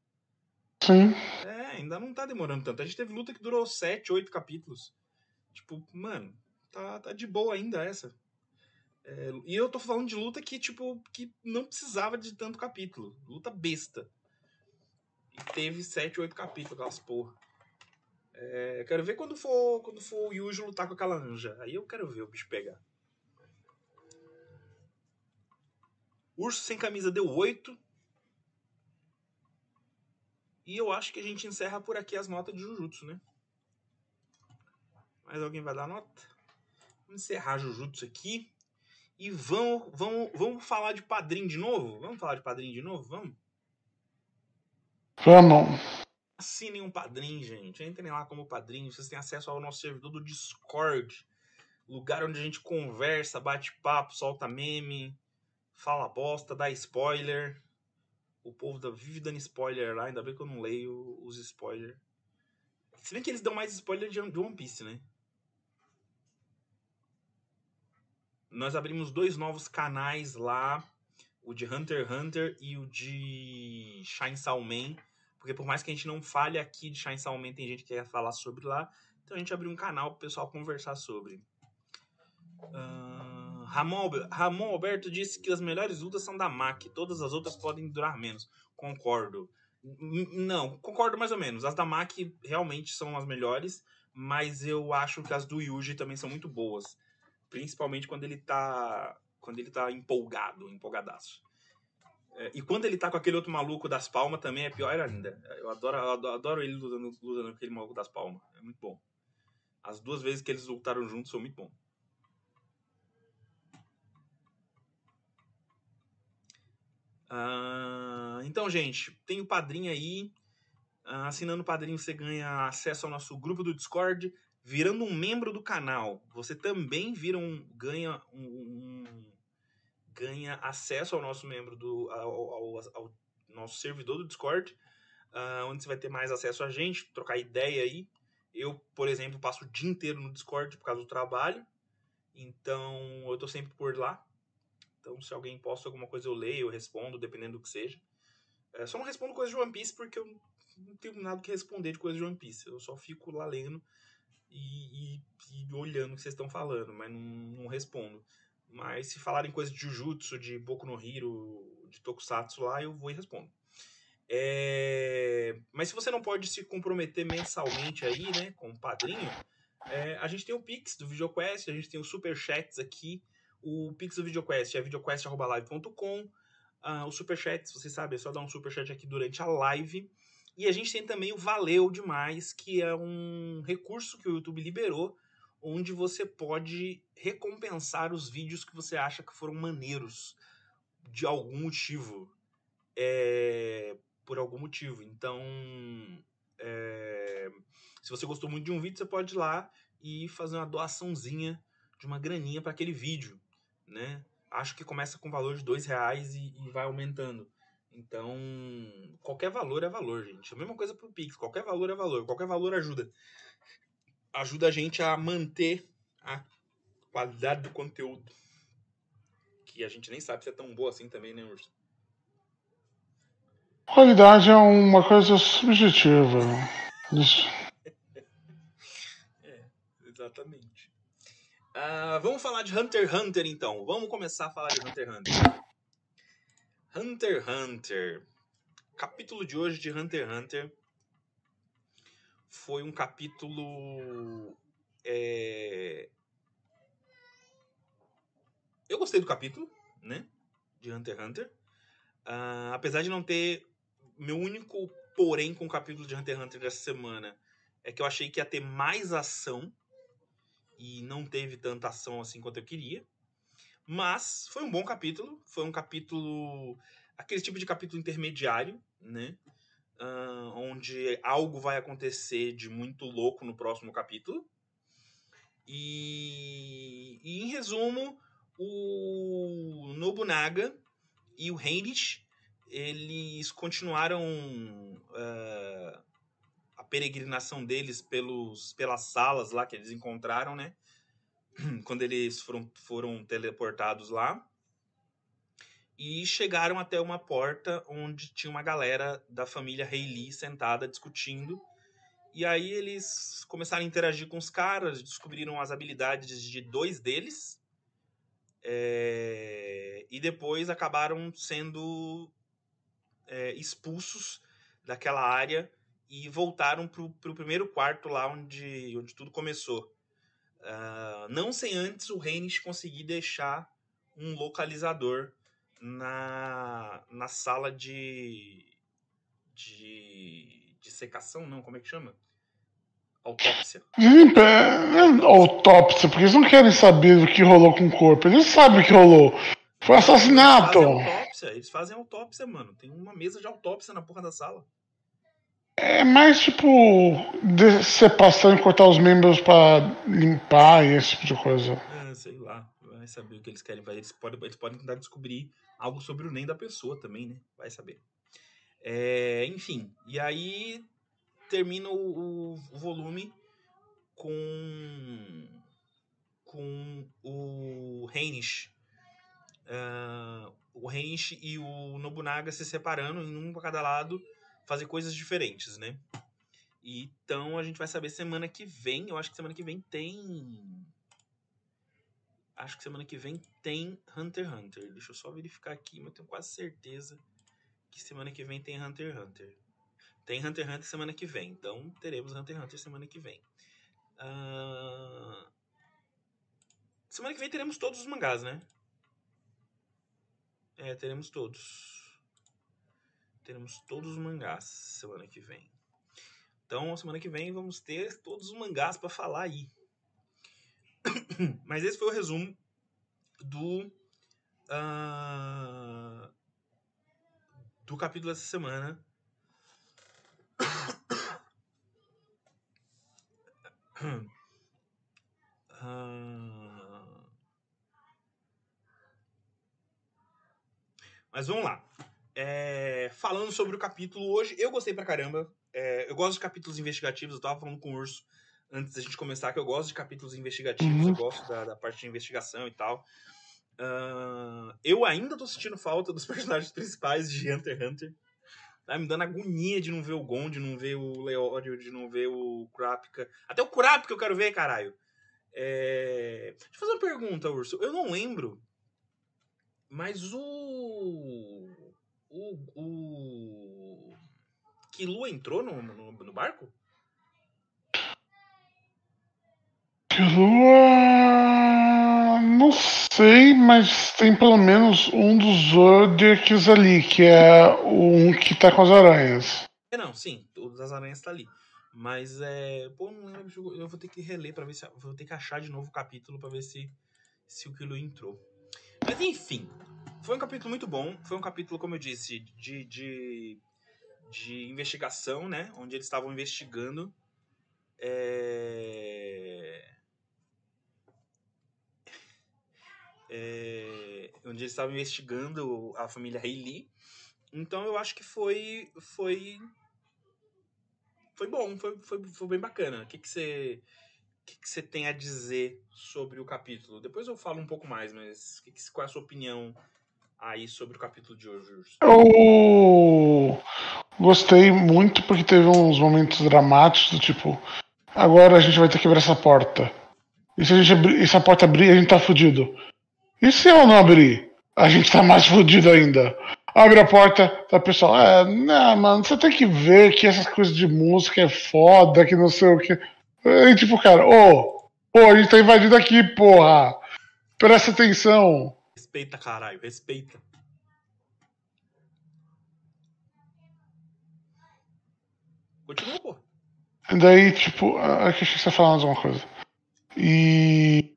Sim. É, ainda não tá demorando tanto. A gente teve luta que durou sete, oito capítulos. Tipo, mano, tá, tá de boa ainda essa. É, e eu tô falando de luta que, tipo, que não precisava de tanto capítulo. Luta besta. E teve sete, oito capítulos, aquelas porra. É, quero ver quando for, quando for o Yuji lutar com aquela anja. Aí eu quero ver o bicho pegar. Urso sem camisa deu 8. E eu acho que a gente encerra por aqui as notas de Jujutsu, né? Mais alguém vai dar nota? Vamos encerrar Jujutsu aqui. E vamos, vamos, vamos falar de padrinho de novo? Vamos falar de padrinho de novo? Vamos? Vamos. Assinem um padrinho, gente. Entrem lá como padrinho. Vocês têm acesso ao nosso servidor do Discord. Lugar onde a gente conversa, bate papo, solta meme, fala bosta, dá spoiler. O povo da, vive dando spoiler lá, ainda bem que eu não leio os spoilers. Se bem que eles dão mais spoiler de, One Piece, né? Nós abrimos dois novos canais lá, o de Hunter x Hunter e o de Shine Salman. Porque por mais que a gente não fale aqui de Shine Salman, tem gente que quer falar sobre lá. Então a gente abriu um canal para o pessoal conversar sobre. Uh... Ramon, Ramon Alberto disse que as melhores lutas são da MAC, todas as outras podem durar menos. Concordo. Não, concordo mais ou menos. As da MAC realmente são as melhores, mas eu acho que as do Yuji também são muito boas. Principalmente quando ele tá. Quando ele tá empolgado, empolgadaço. É, e quando ele tá com aquele outro maluco das palmas também é pior ainda. Eu adoro, adoro ele lutando, lutando com aquele maluco das palmas. É muito bom. As duas vezes que eles lutaram juntos são muito bom. Uh, então, gente, tem o padrinho aí. Uh, assinando o padrinho, você ganha acesso ao nosso grupo do Discord. Virando um membro do canal, você também vira um, ganha um, um ganha acesso ao nosso membro do ao, ao, ao nosso servidor do Discord, uh, onde você vai ter mais acesso a gente, trocar ideia aí. Eu, por exemplo, passo o dia inteiro no Discord por causa do trabalho, então eu tô sempre por lá. Então, se alguém posta alguma coisa, eu leio, eu respondo, dependendo do que seja. É, só não respondo coisas de One Piece porque eu não tenho nada que responder de coisas de One Piece. Eu só fico lá lendo e, e, e olhando o que vocês estão falando, mas não, não, respondo. Mas se falarem coisas de Jujutsu, de Boku no Hero, de Tokusatsu lá, eu vou e respondo. É... Mas se você não pode se comprometer mensalmente aí, né, com o padrinho, é, a gente tem o Pix do VideoQuest, a gente tem os Super Chats aqui, o Pix do VideoQuest é videoquest.live.com. Uh, ah, o Superchat, você sabe, é só dar um Superchat aqui durante a live. E a gente tem também o Valeu Demais, que é um recurso que o YouTube liberou, onde você pode recompensar os vídeos que você acha que foram maneiros, de algum motivo. É, por algum motivo. Então, é, se você gostou muito de um vídeo, você pode ir lá e fazer uma doaçãozinha de uma graninha para aquele vídeo né? Acho que começa com valor de dois reais e, e vai aumentando. Então, qualquer valor é valor, gente. A mesma coisa pro Pix, qualquer valor é valor, qualquer valor ajuda. Ajuda a gente a manter a qualidade do conteúdo. Que a gente nem sabe se é tão boa assim também, né, Urso? Qualidade é uma coisa subjetiva. Isso. é, exatamente. Uh, vamos falar de Hunter x Hunter então. Vamos começar a falar de Hunter x Hunter. Hunter x Hunter. Capítulo de hoje de Hunter x Hunter foi um capítulo. É... Eu gostei do capítulo, né? De Hunter x Hunter. Uh, apesar de não ter. Meu único porém com o capítulo de Hunter x Hunter dessa semana é que eu achei que ia ter mais ação e não teve tanta ação assim quanto eu queria. Mas foi um bom capítulo, foi um capítulo aquele tipo de capítulo intermediário, né? Uh, onde algo vai acontecer de muito louco no próximo capítulo. E, e, em resumo, o Nobunaga e o Heinrich, eles continuaram uh, peregrinação deles pelos, pelas salas lá que eles encontraram, né? Quando eles foram, foram teleportados lá. E chegaram até uma porta onde tinha uma galera da família Hayley sentada discutindo e aí eles começaram a interagir com os caras, descobriram as habilidades de dois deles. É, e depois acabaram sendo é, expulsos daquela área e voltaram para o primeiro quarto lá onde, onde tudo começou. Uh, não sem antes o Heinrich conseguir deixar um localizador na, na sala de, de de secação, não, como é que chama? Autópsia. É, autópsia, porque eles não querem saber o que rolou com o corpo. Eles sabem o que rolou. Foi assassinato. Eles fazem autópsia, eles fazem autópsia, mano. Tem uma mesa de autópsia na porra da sala. É mais tipo decepção e cortar os membros pra limpar e esse tipo de coisa. É, sei lá. Vai saber o que eles querem. Eles podem, eles podem tentar descobrir algo sobre o NEM da pessoa também, né? Vai saber. É, enfim, e aí termina o, o, volume com, com o Heinrich. Uh, o Heinrich e o Nobunaga se separando em um para cada lado, fazer coisas diferentes, né? Então a gente vai saber semana que vem. Eu acho que semana que vem tem. Acho que semana que vem tem Hunter x Hunter. Deixa eu só verificar aqui, mas eu tenho quase certeza que semana que vem tem Hunter x Hunter. Tem Hunter x Hunter semana que vem, então teremos Hunter x Hunter semana que vem. Uh... Semana que vem teremos todos os mangás, né? É, teremos todos. Teremos todos os mangás semana que vem. Então, semana que vem vamos ter todos os mangás para falar aí. Mas esse foi o resumo do uh, do capítulo dessa semana. Mas vamos lá. É, falando sobre o capítulo hoje, eu gostei pra caramba. É, eu gosto de capítulos investigativos. Eu tava falando com o Urso antes da gente começar que eu gosto de capítulos investigativos. Uhum. Eu gosto da, da parte de investigação e tal. Uh, eu ainda tô sentindo falta dos personagens principais de Hunter x Hunter. Tá me dando agonia de não ver o Gon, de não ver o Leódio, de não ver o Kurapika. Até o Kurapika eu quero ver, caralho. É... Deixa eu fazer uma pergunta, Urso. Eu não lembro, mas o. O. o... Killua entrou no, no, no barco? Killua. Não sei, mas tem pelo menos um dos Zodiacs ali, que é o um que tá com as aranhas. É, não, sim, o das aranhas tá ali. Mas é. Pô, não lembro. Eu vou ter que reler para ver se. Vou ter que achar de novo o capítulo para ver se, se o Kilo entrou. Mas enfim, foi um capítulo muito bom. Foi um capítulo, como eu disse, de, de, de investigação, né? Onde eles estavam investigando. É é, onde eles estavam investigando a família Hailey. Então eu acho que foi foi foi bom, foi, foi, foi bem bacana. O que, que você que, que você tem a dizer sobre o capítulo? Depois eu falo um pouco mais, mas que que, qual é a sua opinião aí sobre o capítulo de hoje? Eu gostei muito porque teve uns momentos dramáticos do tipo, agora a gente vai ter que abrir essa porta. E se a gente abrir, essa porta abrir, a gente tá fudido. E se eu não abrir? A gente tá mais fodido ainda. Abre a porta, tá pessoal, é, não, mano, você tem que ver que essas coisas de música é foda, que não sei o que. E tipo, cara, ô, ô, a gente tá invadindo aqui, porra. Presta atenção. Respeita, caralho, respeita. Continua, pô. Daí, tipo, achei que você falar mais uma coisa. E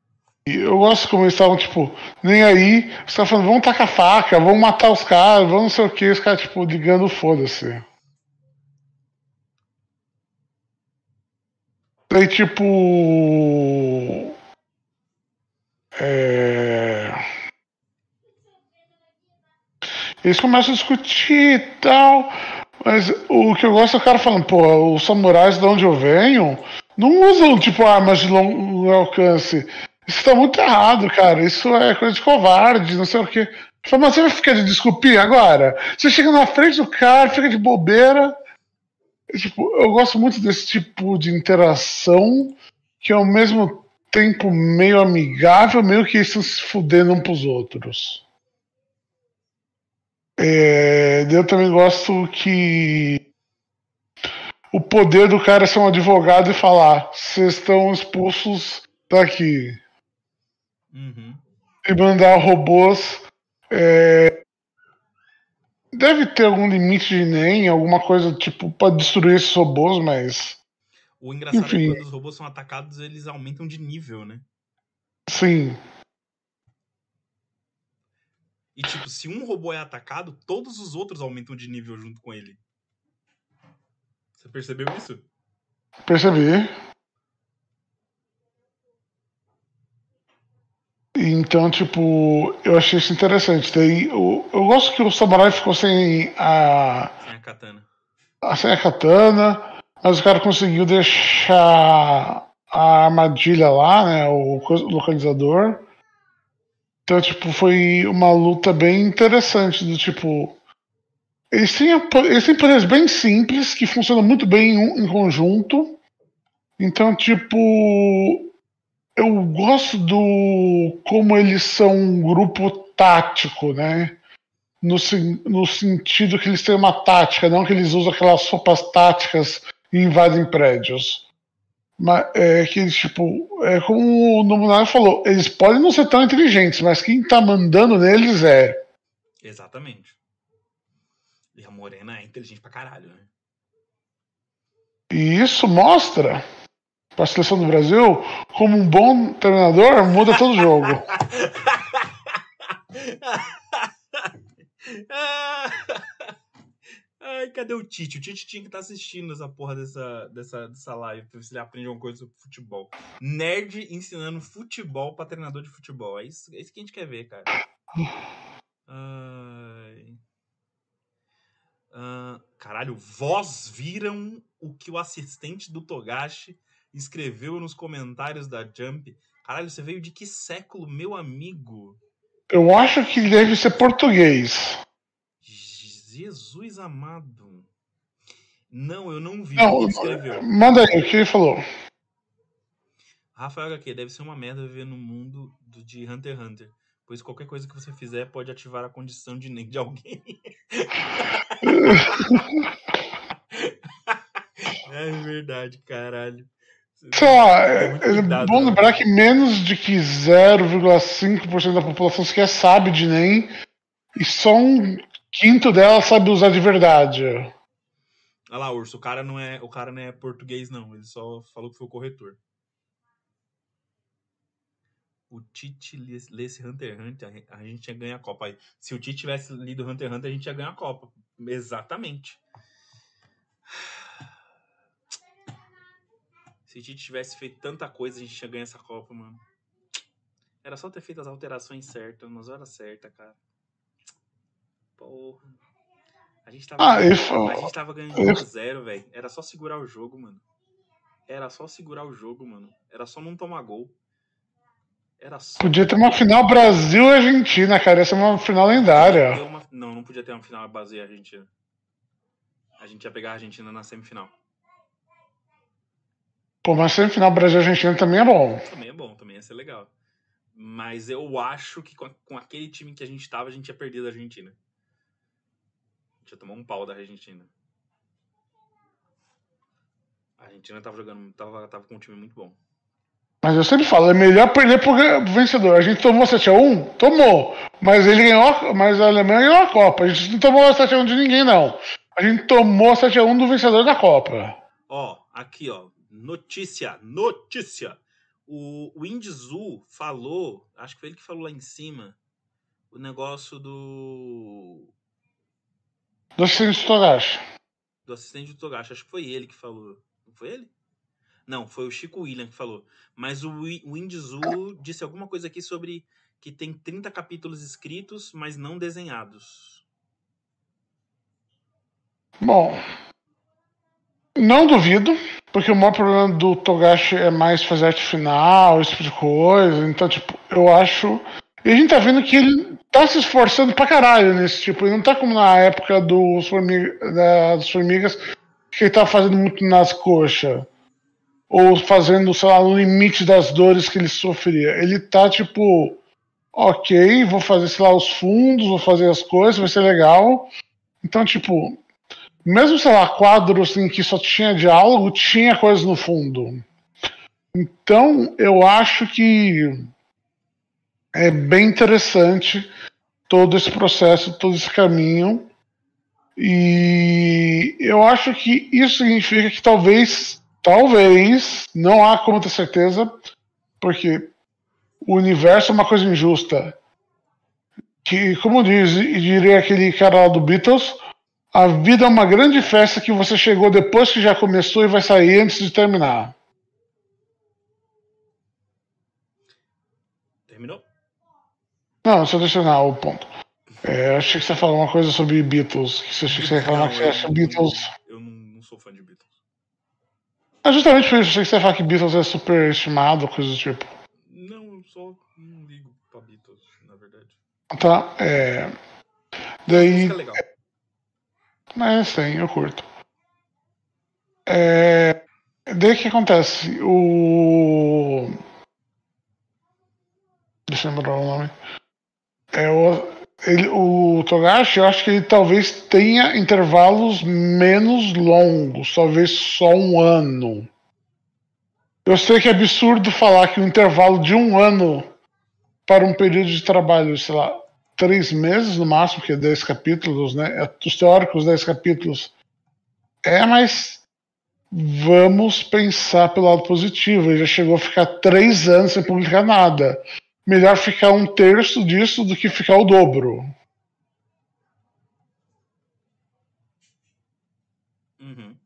eu gosto como eles estavam, tipo, nem aí. Os estavam falando, vamos tacar faca, vamos matar os caras, vamos não sei o que. Os caras, tipo, ligando foda-se. Daí, tipo. É... Eles começam a discutir e tal. Mas o que eu gosto é o cara falando, pô, os samurais de onde eu venho não usam, tipo, armas de longo alcance. Isso tá muito errado, cara. Isso é coisa de covarde, não sei o quê. Mas você vai ficar de desculpinha agora? Você chega na frente do cara, fica de bobeira. tipo, eu gosto muito desse tipo de interação que ao mesmo tempo meio amigável, meio que estão se fudendo um pros outros. É, eu também gosto que o poder do cara é ser um advogado e falar: vocês estão expulsos daqui. Uhum. E mandar robôs. É, deve ter algum limite de nem, alguma coisa tipo para destruir esses robôs, mas. O engraçado Enfim. é que quando os robôs são atacados, eles aumentam de nível, né? Sim. E, tipo, se um robô é atacado, todos os outros aumentam de nível junto com ele. Você percebeu isso? Percebi. Então, tipo, eu achei isso interessante. Daí, eu, eu gosto que o samurai ficou sem a. Sem a katana. Sem a katana, mas o cara conseguiu deixar a armadilha lá, né? O localizador. Então, tipo, foi uma luta bem interessante, do tipo. Eles têm, eles têm poderes bem simples, que funcionam muito bem em, em conjunto. Então, tipo. Eu gosto do. como eles são um grupo tático, né? No, no sentido que eles têm uma tática, não que eles usam aquelas roupas táticas e invadem prédios. Mas é que, tipo, é como o Nobunaga falou, eles podem não ser tão inteligentes, mas quem tá mandando neles é. Exatamente. E a Morena é inteligente pra caralho, né? E isso mostra pra seleção do Brasil como um bom treinador muda todo o jogo. Ai, cadê o Tite? O Tite tinha que estar tá assistindo essa porra dessa, dessa, dessa live pra ver se ele aprende alguma coisa sobre futebol. Nerd ensinando futebol pra treinador de futebol. É isso, é isso que a gente quer ver, cara. Ai. Uh, caralho, vós viram o que o assistente do Togashi escreveu nos comentários da Jump? Caralho, você veio de que século, meu amigo? Eu acho que deve ser português. Jesus amado. Não, eu não vi não, escreveu. Manda aí, o que ele falou? Rafael HQ, deve ser uma merda viver no mundo do, de Hunter x Hunter. Pois qualquer coisa que você fizer pode ativar a condição de nem de alguém. é verdade, caralho. Só, é, é bom né? lembrar que menos de que 0,5% da população sequer sabe de nem. E só um quinto dela sabe usar de verdade. Olha lá, Urso, o cara não é, o cara não é português, não. Ele só falou que foi o corretor. O Tite lesse Hunter x Hunter, a gente ia ganhar a Copa. Aí, se o Tite tivesse lido Hunter x Hunter, a gente ia ganhar a Copa. Exatamente. Se o Tite tivesse feito tanta coisa, a gente ia ganhar essa Copa, mano. Era só ter feito as alterações certas, nas horas certas, cara. Porra. A gente tava, ah, ganhando, a gente tava ganhando 1x0, velho. Era só segurar o jogo, mano. Era só segurar o jogo, mano. Era só não tomar gol. Era só... Podia ter uma final Brasil e Argentina, cara. Essa é uma final lendária. Uma... Não, não podia ter uma final Brasil e Argentina. A gente ia pegar a Argentina na semifinal. Pô, mas semifinal Brasil e Argentina também é bom. Também é bom, também ia ser legal. Mas eu acho que com, com aquele time que a gente tava, a gente ia perder da Argentina gente ia tomar um pau da Argentina. A Argentina tava jogando, tava, tava com um time muito bom. Mas eu sempre falo, é melhor perder pro vencedor. A gente tomou 7x1? Tomou. Mas ele ganhou, mas a Alemanha ganhou a Copa. A gente não tomou 7x1 de ninguém, não. A gente tomou 7x1 do vencedor da Copa. Ó, aqui, ó. Notícia, notícia. O, o Indizu falou, acho que foi ele que falou lá em cima, o negócio do do assistente do Togashi. Do assistente do Togashi. Acho que foi ele que falou. Não foi ele? Não, foi o Chico William que falou. Mas o, o Indizu disse alguma coisa aqui sobre que tem 30 capítulos escritos, mas não desenhados. Bom, não duvido, porque o maior problema do Togashi é mais fazer arte final, esse tipo de coisa. Então, tipo, eu acho. E a gente tá vendo que ele tá se esforçando pra caralho nesse tipo. Ele não tá como na época dos formiga, das formigas, que ele tá fazendo muito nas coxas. Ou fazendo, sei lá, no limite das dores que ele sofria. Ele tá tipo. Ok, vou fazer, sei lá, os fundos, vou fazer as coisas, vai ser legal. Então, tipo, mesmo, sei lá, quadros em que só tinha diálogo, tinha coisas no fundo. Então, eu acho que é bem interessante todo esse processo, todo esse caminho. E eu acho que isso significa que talvez, talvez, não há como ter certeza, porque o universo é uma coisa injusta. Que, como diz, diria aquele cara lá do Beatles, a vida é uma grande festa que você chegou depois que já começou e vai sair antes de terminar. Não, só adicionar o ponto. É, achei que você falou uma coisa sobre Beatles. Que você achou que você ia falar que você acha Beatles. Eu não, não, sou fã de Beatles. Ah, justamente por isso, achei que você ia falar que Beatles é super estimado, coisa do tipo. Não, eu só não ligo pra Beatles, na verdade. Tá, é. Daí. É legal. É, sim, eu curto. É... Daí o que acontece? O. Deixa eu lembrar o nome. É o, ele, o Togashi, eu acho que ele talvez tenha intervalos menos longos, talvez só um ano. Eu sei que é absurdo falar que um intervalo de um ano para um período de trabalho, sei lá, três meses no máximo, que é 10 capítulos, né? É, os teóricos 10 capítulos. É, mas vamos pensar pelo lado positivo. Ele já chegou a ficar três anos sem publicar nada. Melhor ficar um terço disso do que ficar o dobro. Uhum.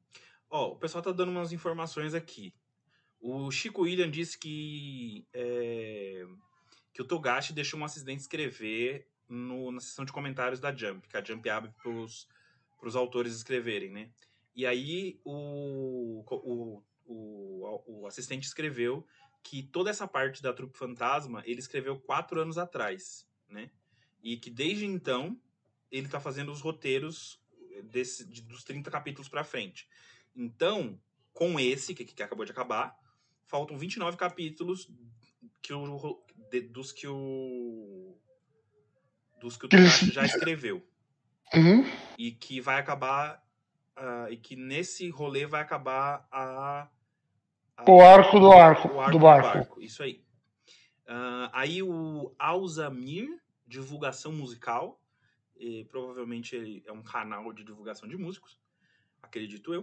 O pessoal tá dando umas informações aqui. O Chico William disse que, é, que o Togashi deixou um assistente escrever no, na seção de comentários da Jump, que a Jump abre para os autores escreverem, né? E aí o, o, o, o, assistente escreveu que toda essa parte da Trupe Fantasma ele escreveu quatro anos atrás, né? E que desde então ele está fazendo os roteiros desse, de, dos 30 capítulos para frente. Então, com esse, que, que acabou de acabar, faltam 29 capítulos que o, de, dos que o dos que o Togashi já escreveu. Uhum. E que vai acabar. Uh, e que nesse rolê vai acabar a. o arco do arco, o arco do, barco. do, barco. Isso aí. Uh, aí o Alzamir, divulgação musical. E, provavelmente ele é um canal de divulgação de músicos, acredito eu.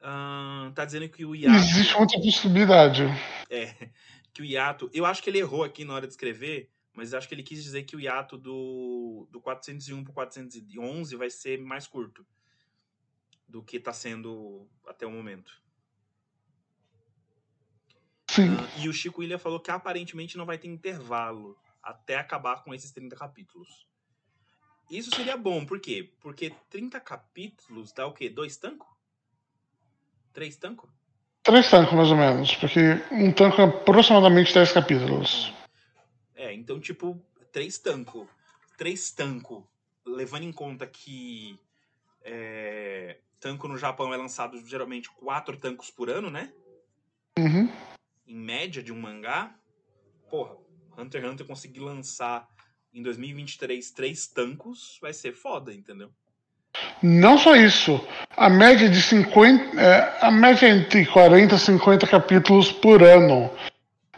Uh, tá dizendo que o Yato. Existe muita possibilidade. É, que o Yato. Eu acho que ele errou aqui na hora de escrever mas acho que ele quis dizer que o hiato do, do 401 para 411 vai ser mais curto do que está sendo até o momento. Sim. E o Chico William falou que aparentemente não vai ter intervalo até acabar com esses 30 capítulos. Isso seria bom, por quê? Porque 30 capítulos dá o quê? Dois tancos? Três tancos? Três tancos, mais ou menos, porque um tanco é aproximadamente 10 capítulos. É, então, tipo, três tanco. Três tanco, levando em conta que é, tanco no Japão é lançado geralmente quatro tancos por ano, né? Uhum. Em média de um mangá. Porra, Hunter x Hunter conseguir lançar em 2023 três tancos vai ser foda, entendeu? Não só isso. A média de 50. É, a média entre 40 e 50 capítulos por ano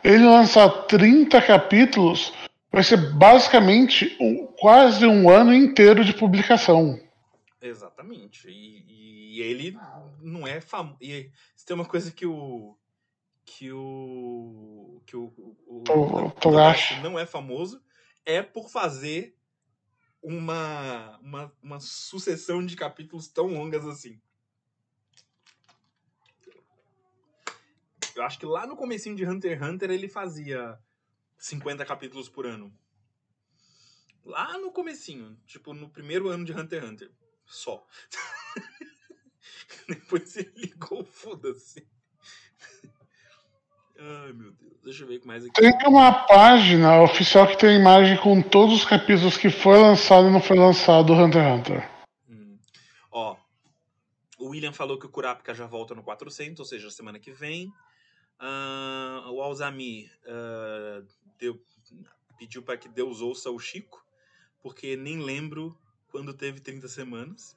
ele lançar 30 capítulos vai ser basicamente um, quase um ano inteiro de publicação. Exatamente. E, e ele não é famoso. Se tem uma coisa que o. que o. que o. o, o, o não é famoso, é por fazer uma, uma, uma sucessão de capítulos tão longas assim. Eu acho que lá no comecinho de Hunter x Hunter ele fazia 50 capítulos por ano. Lá no comecinho, tipo no primeiro ano de Hunter x Hunter. Só. Depois ele ligou, foda-se. Ai, meu Deus. Deixa eu ver o que mais aqui. Tem uma página oficial que tem imagem com todos os capítulos que foi lançado e não foi lançado do Hunter x Hunter. Hum. Ó, o William falou que o Kurapika já volta no 400, ou seja, semana que vem. Uh, o Alzami uh, deu, pediu para que Deus ouça o Chico, porque nem lembro quando teve 30 semanas.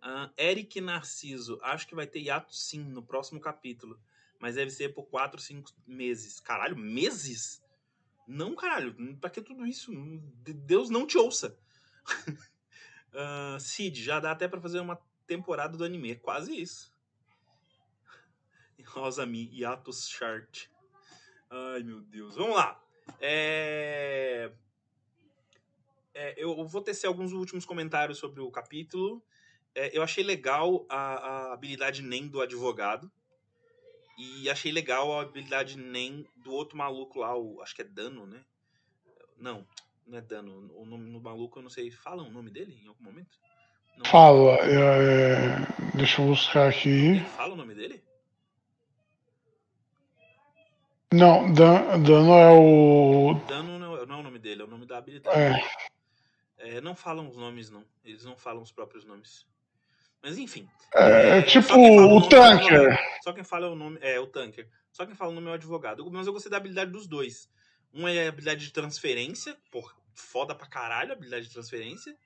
Uh, Eric Narciso, acho que vai ter hiato sim no próximo capítulo, mas deve ser por 4, 5 meses. Caralho, meses? Não, caralho, pra que tudo isso? Deus não te ouça. uh, Cid, já dá até para fazer uma temporada do anime, é quase isso. Rosami, Yatos Chart. Ai, meu Deus. Vamos lá. É... É, eu vou tecer alguns últimos comentários sobre o capítulo. É, eu achei legal a, a, habilidade NEM do advogado. E achei legal a habilidade NEM do outro maluco lá, o, acho que é Dano, né? Não, não é Dano. O nome do maluco, eu não sei. Fala o nome dele em algum momento? Não. Fala. É, deixa eu buscar aqui. Ele fala o nome dele? Não, Dan, Dano é o. Dano não é, não é o nome dele, é o nome da habilidade. É. É, não falam os nomes, não. Eles não falam os próprios nomes. Mas enfim. É, é tipo o, o Tanker. só quem fala o nome. É, o Tanker. Só quem fala o nome é o advogado. Mas eu gostei da habilidade dos dois. Um é a habilidade de transferência. Porra, foda pra caralho a habilidade de transferência.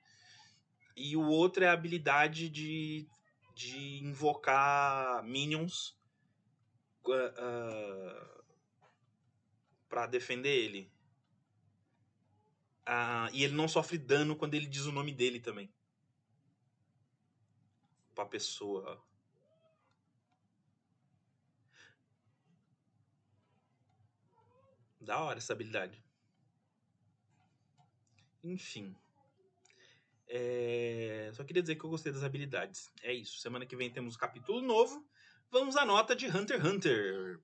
E o outro é a habilidade de, de invocar minions. Uh, uh, para defender ele. Ah, e ele não sofre dano quando ele diz o nome dele também. Pra pessoa. Da hora essa habilidade. Enfim. É... Só queria dizer que eu gostei das habilidades. É isso. Semana que vem temos um capítulo novo. Vamos à nota de Hunter x Hunter.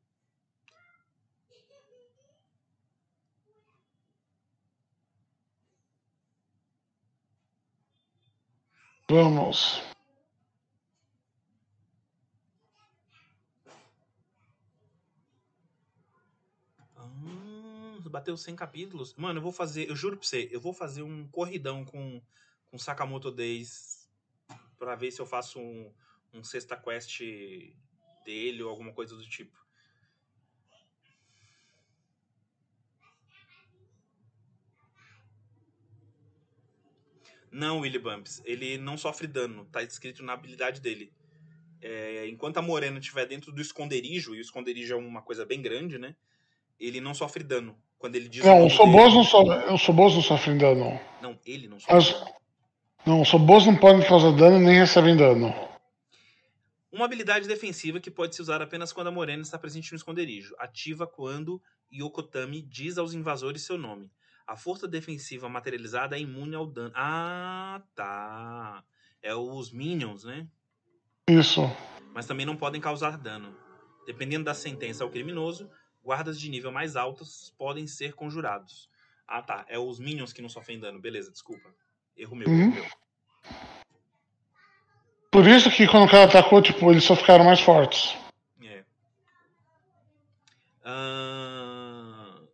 Vamos. Bateu 100 capítulos. Mano, eu vou fazer, eu juro pra você, eu vou fazer um corridão com, com Sakamoto Days pra ver se eu faço um, um sexta quest dele ou alguma coisa do tipo. Não, Willy Bumps. Ele não sofre dano. Tá escrito na habilidade dele. É, enquanto a Morena estiver dentro do esconderijo, e o esconderijo é uma coisa bem grande, né? Ele não sofre dano. Quando ele diz. Não, o Sobos não, so, o Sobos não sofre dano. Não, ele não sofre As... Não, os Sobos não podem causar dano nem recebem dano. Uma habilidade defensiva que pode ser usada apenas quando a Morena está presente no esconderijo. Ativa quando Yokotami diz aos invasores seu nome. A força defensiva materializada é imune ao dano. Ah, tá. É os minions, né? Isso. Mas também não podem causar dano. Dependendo da sentença ao criminoso, guardas de nível mais altos podem ser conjurados. Ah, tá. É os minions que não sofrem dano. Beleza, desculpa. Erro meu, uhum. erro meu. Por isso que quando o cara atacou, tipo, eles só ficaram mais fortes. É. Ahn...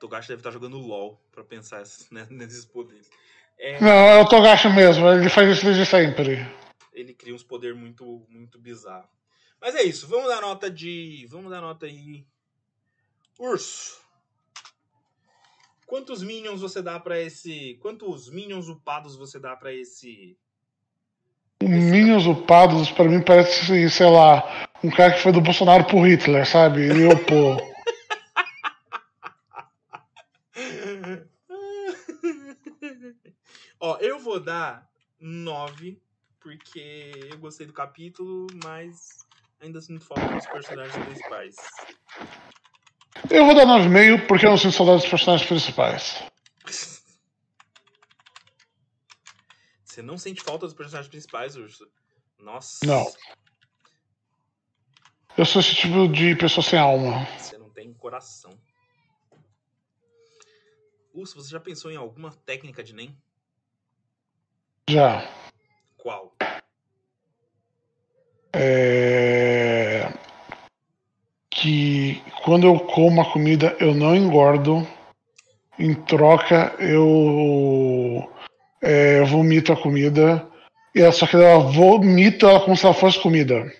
Togashi deve estar jogando LOL pra pensar né, nesses poderes. É... Não, é o Togashi mesmo, ele faz isso desde sempre. Ele cria uns poderes muito, muito bizarros. Mas é isso, vamos dar nota de. Vamos dar nota aí. Urso. Quantos minions você dá para esse. Quantos minions upados você dá para esse. Minions upados, para mim, parece, sei lá, um cara que foi do Bolsonaro pro Hitler, sabe? Ele opô. Ó, eu vou dar 9, porque eu gostei do capítulo, mas ainda sinto falta dos personagens principais. Eu vou dar 9,5 porque eu não sinto saudade dos personagens principais. Você não sente falta dos personagens principais, Urso? Nossa. Não. Eu sou esse tipo de pessoa sem alma. Você não tem coração. Urso, você já pensou em alguma técnica de NEM? Já. Qual? É... Que quando eu como a comida eu não engordo. Em troca eu é, vomito a comida. E é só que ela vomita ela como se ela fosse comida.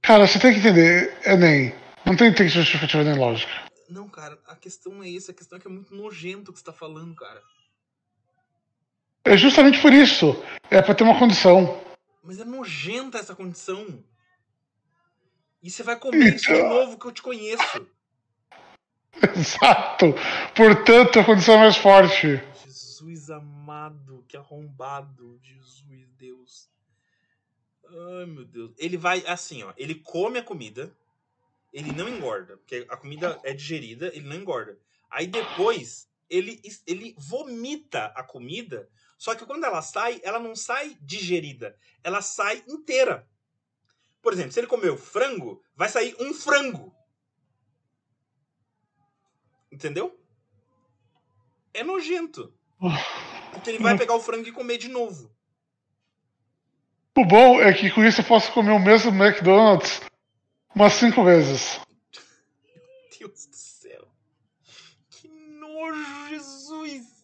Cara, você tem que entender, Enem. Não tem, tem justificativa nem lógica. Não, cara, a questão é isso. A questão é que é muito nojento o que você tá falando, cara. É justamente por isso. É pra ter uma condição. Mas é nojenta essa condição. E você vai comer isso de Então- novo que eu te conheço. Exato. Portanto, a condição é mais forte. Jesus amado, que arrombado. Jesus, Deus. Ai, meu Deus. Ele vai assim, ó. Ele come a comida. Ele não engorda. Porque a comida é digerida, ele não engorda. Aí depois, ele, ele vomita a comida. Só que quando ela sai, ela não sai digerida. Ela sai inteira. Por exemplo, se ele comeu frango, vai sair um frango. Entendeu? É nojento. Porque ele vai pegar o frango e comer de novo. O bom é que com isso eu posso comer o mesmo McDonald's umas cinco vezes. Deus do céu. Que nojo, Jesus.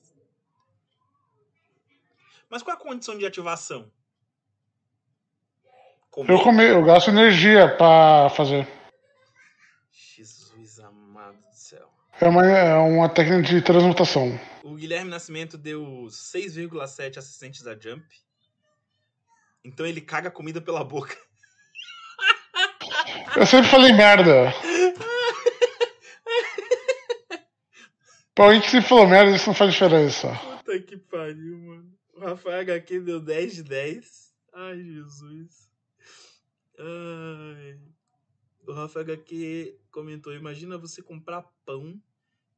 Mas qual é a condição de ativação? Comer? Eu comer, eu gasto energia pra fazer. Jesus amado do céu. É uma, é uma técnica de transmutação. O Guilherme Nascimento deu 6,7 assistentes da Jump. Então ele caga a comida pela boca. Eu sempre falei merda. Pra que sempre falou merda, isso não faz diferença. Puta que pariu, mano. O Rafael HQ deu 10 de 10. Ai, Jesus. Ai. O Rafael HQ comentou: Imagina você comprar pão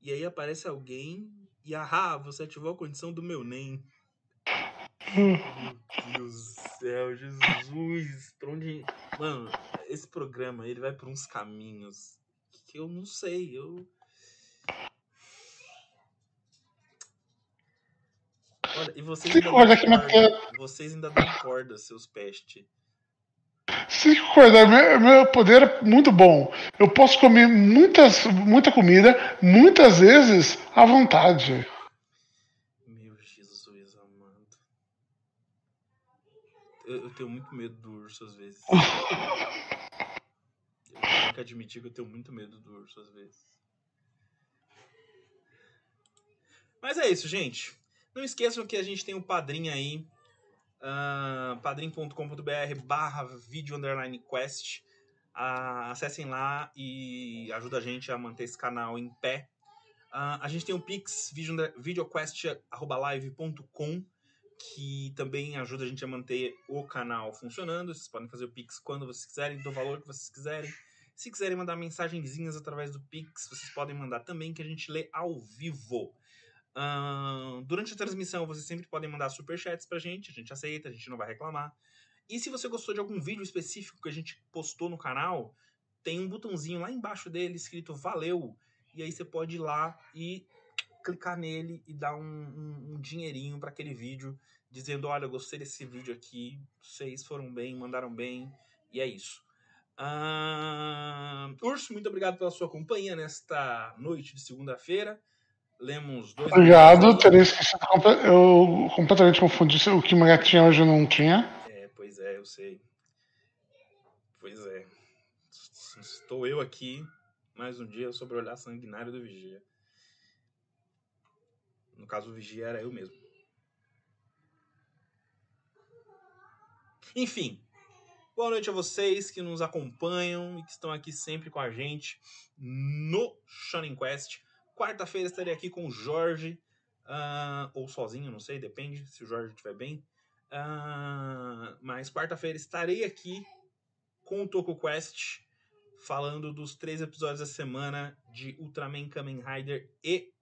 e aí aparece alguém e ah, você ativou a condição do meu NEM. Meu Deus do céu, Jesus. Onde. Mano, esse programa ele vai por uns caminhos que eu não sei. Eu. Olha, e vocês ainda, dão aqui na corda, vocês ainda dão corda, seus peste. Se concordar, meu, meu poder é muito bom. Eu posso comer muitas, muita comida, muitas vezes, à vontade. Meu Jesus amado. Eu, eu tenho muito medo do urso às vezes. Eu tenho que admitir que eu tenho muito medo do urso às vezes. Mas é isso, gente. Não esqueçam que a gente tem o padrinho aí. Uh, padrim.com.br barra vídeo underline quest. Ah, acessem lá e ajuda a gente a manter esse canal em pé. Ah, a gente tem o Pix, video- videoquest.live.com, que também ajuda a gente a manter o canal funcionando. Vocês podem fazer o Pix quando vocês quiserem, do valor que vocês quiserem. Se quiserem mandar mensagenzinhas através do Pix, vocês podem mandar também, que a gente lê ao vivo. Ahn, durante a transmissão, vocês sempre podem mandar superchats pra gente, a gente aceita, a gente não vai reclamar. E se você gostou de algum vídeo específico que a gente postou no canal, tem um botãozinho lá embaixo dele escrito Valeu. E aí você pode ir lá e clicar nele e dar um, um- um dinheirinho para aquele vídeo, dizendo: Olha, eu gostei desse vídeo aqui, vocês foram bem, mandaram bem, e é isso. Ahn, Urso, muito obrigado pela sua companhia nesta noite de segunda-feira. Lemos dois. Obrigado, teria esquecido. Eu completamente confundi o que Maria tinha hoje eu não tinha. É, pois é, eu sei. Pois é. Estou eu aqui, mais um dia, sobre o olhar sanguinário do Vigia. No caso, o Vigia era eu mesmo. Enfim. Boa noite a vocês que nos acompanham e que estão aqui sempre com a gente no Shonen Quest. Quarta-feira estarei aqui com o Jorge, ah, ou sozinho, não sei, depende se o Jorge estiver bem. Ah, mas quarta-feira estarei aqui com o Toku Quest, falando dos três episódios da semana de Ultraman Kamen Rider e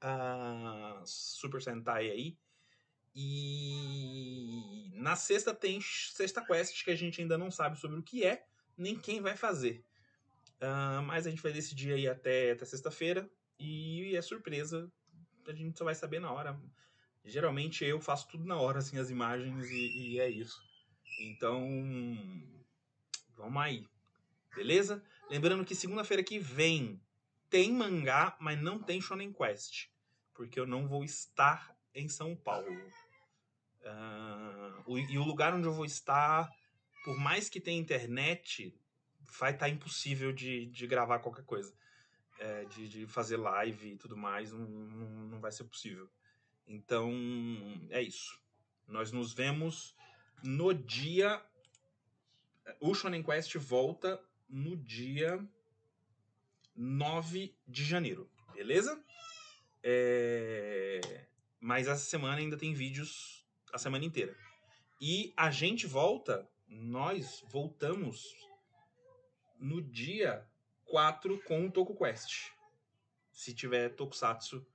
ah, Super Sentai aí. E na sexta tem Sexta Quest, que a gente ainda não sabe sobre o que é, nem quem vai fazer. Uh, mas a gente vai decidir aí até, até sexta-feira. E é surpresa. A gente só vai saber na hora. Geralmente eu faço tudo na hora, assim, as imagens, e, e é isso. Então, vamos aí. Beleza? Lembrando que segunda-feira que vem tem mangá, mas não tem Shonen Quest. Porque eu não vou estar em São Paulo. Uh, e o lugar onde eu vou estar, por mais que tenha internet, vai estar tá impossível de, de gravar qualquer coisa. É, de, de fazer live e tudo mais, não, não, vai ser possível. Então, é isso. Nós nos vemos no dia. O Shonen Quest volta no dia 9 de janeiro, beleza? É... Mas essa semana ainda tem vídeos a semana inteira. E a gente volta, nós voltamos no dia 4 com o Toku Quest. Se tiver Tokusatsu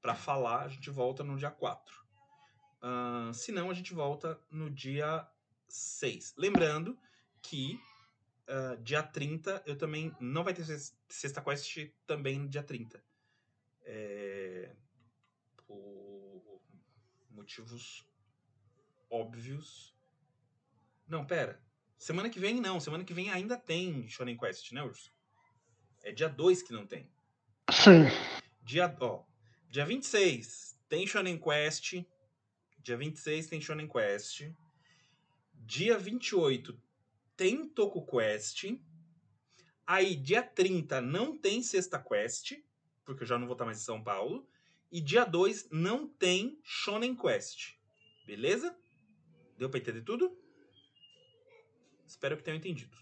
para falar, a gente volta no dia 4. Uh, se não, a gente volta no dia 6. Lembrando que uh, dia 30 eu também. Não vai ter Sexta Quest também no dia 30. É, por motivos óbvios. Não, pera. Semana que vem não. Semana que vem ainda tem Shonen Quest, né, Urso? É dia 2 que não tem. Sim. Dia, ó, dia 26 tem Shonen Quest. Dia 26 tem Shonen Quest. Dia 28 tem Toku Quest. Aí, dia 30 não tem Sexta Quest, porque eu já não vou estar mais em São Paulo. E dia 2 não tem Shonen Quest. Beleza? Deu pra entender tudo? Espero que tenham entendido.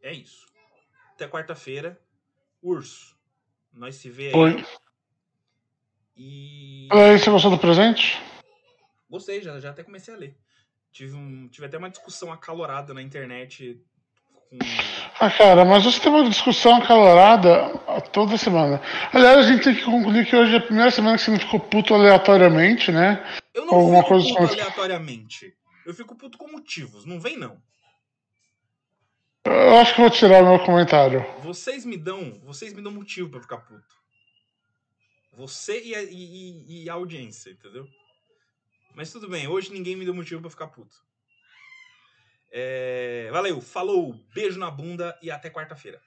É isso. Até quarta-feira. Urso. Nós se vê aí. Oi. E. aí, você gostou do presente? Gostei, já, já até comecei a ler. Tive, um, tive até uma discussão acalorada na internet com. Ah, cara, mas você tem uma discussão acalorada toda semana. Aliás, a gente tem que concluir que hoje é a primeira semana que você não ficou puto aleatoriamente, né? Eu não Alguma fico coisa puto aleatoriamente. Eu fico puto com motivos. Não vem, não. Eu acho que vou tirar meu comentário. Vocês me dão, vocês me dão motivo para ficar puto. Você e a, e, e a, audiência, entendeu? Mas tudo bem, hoje ninguém me deu motivo para ficar puto. É, valeu, falou, beijo na bunda e até quarta-feira.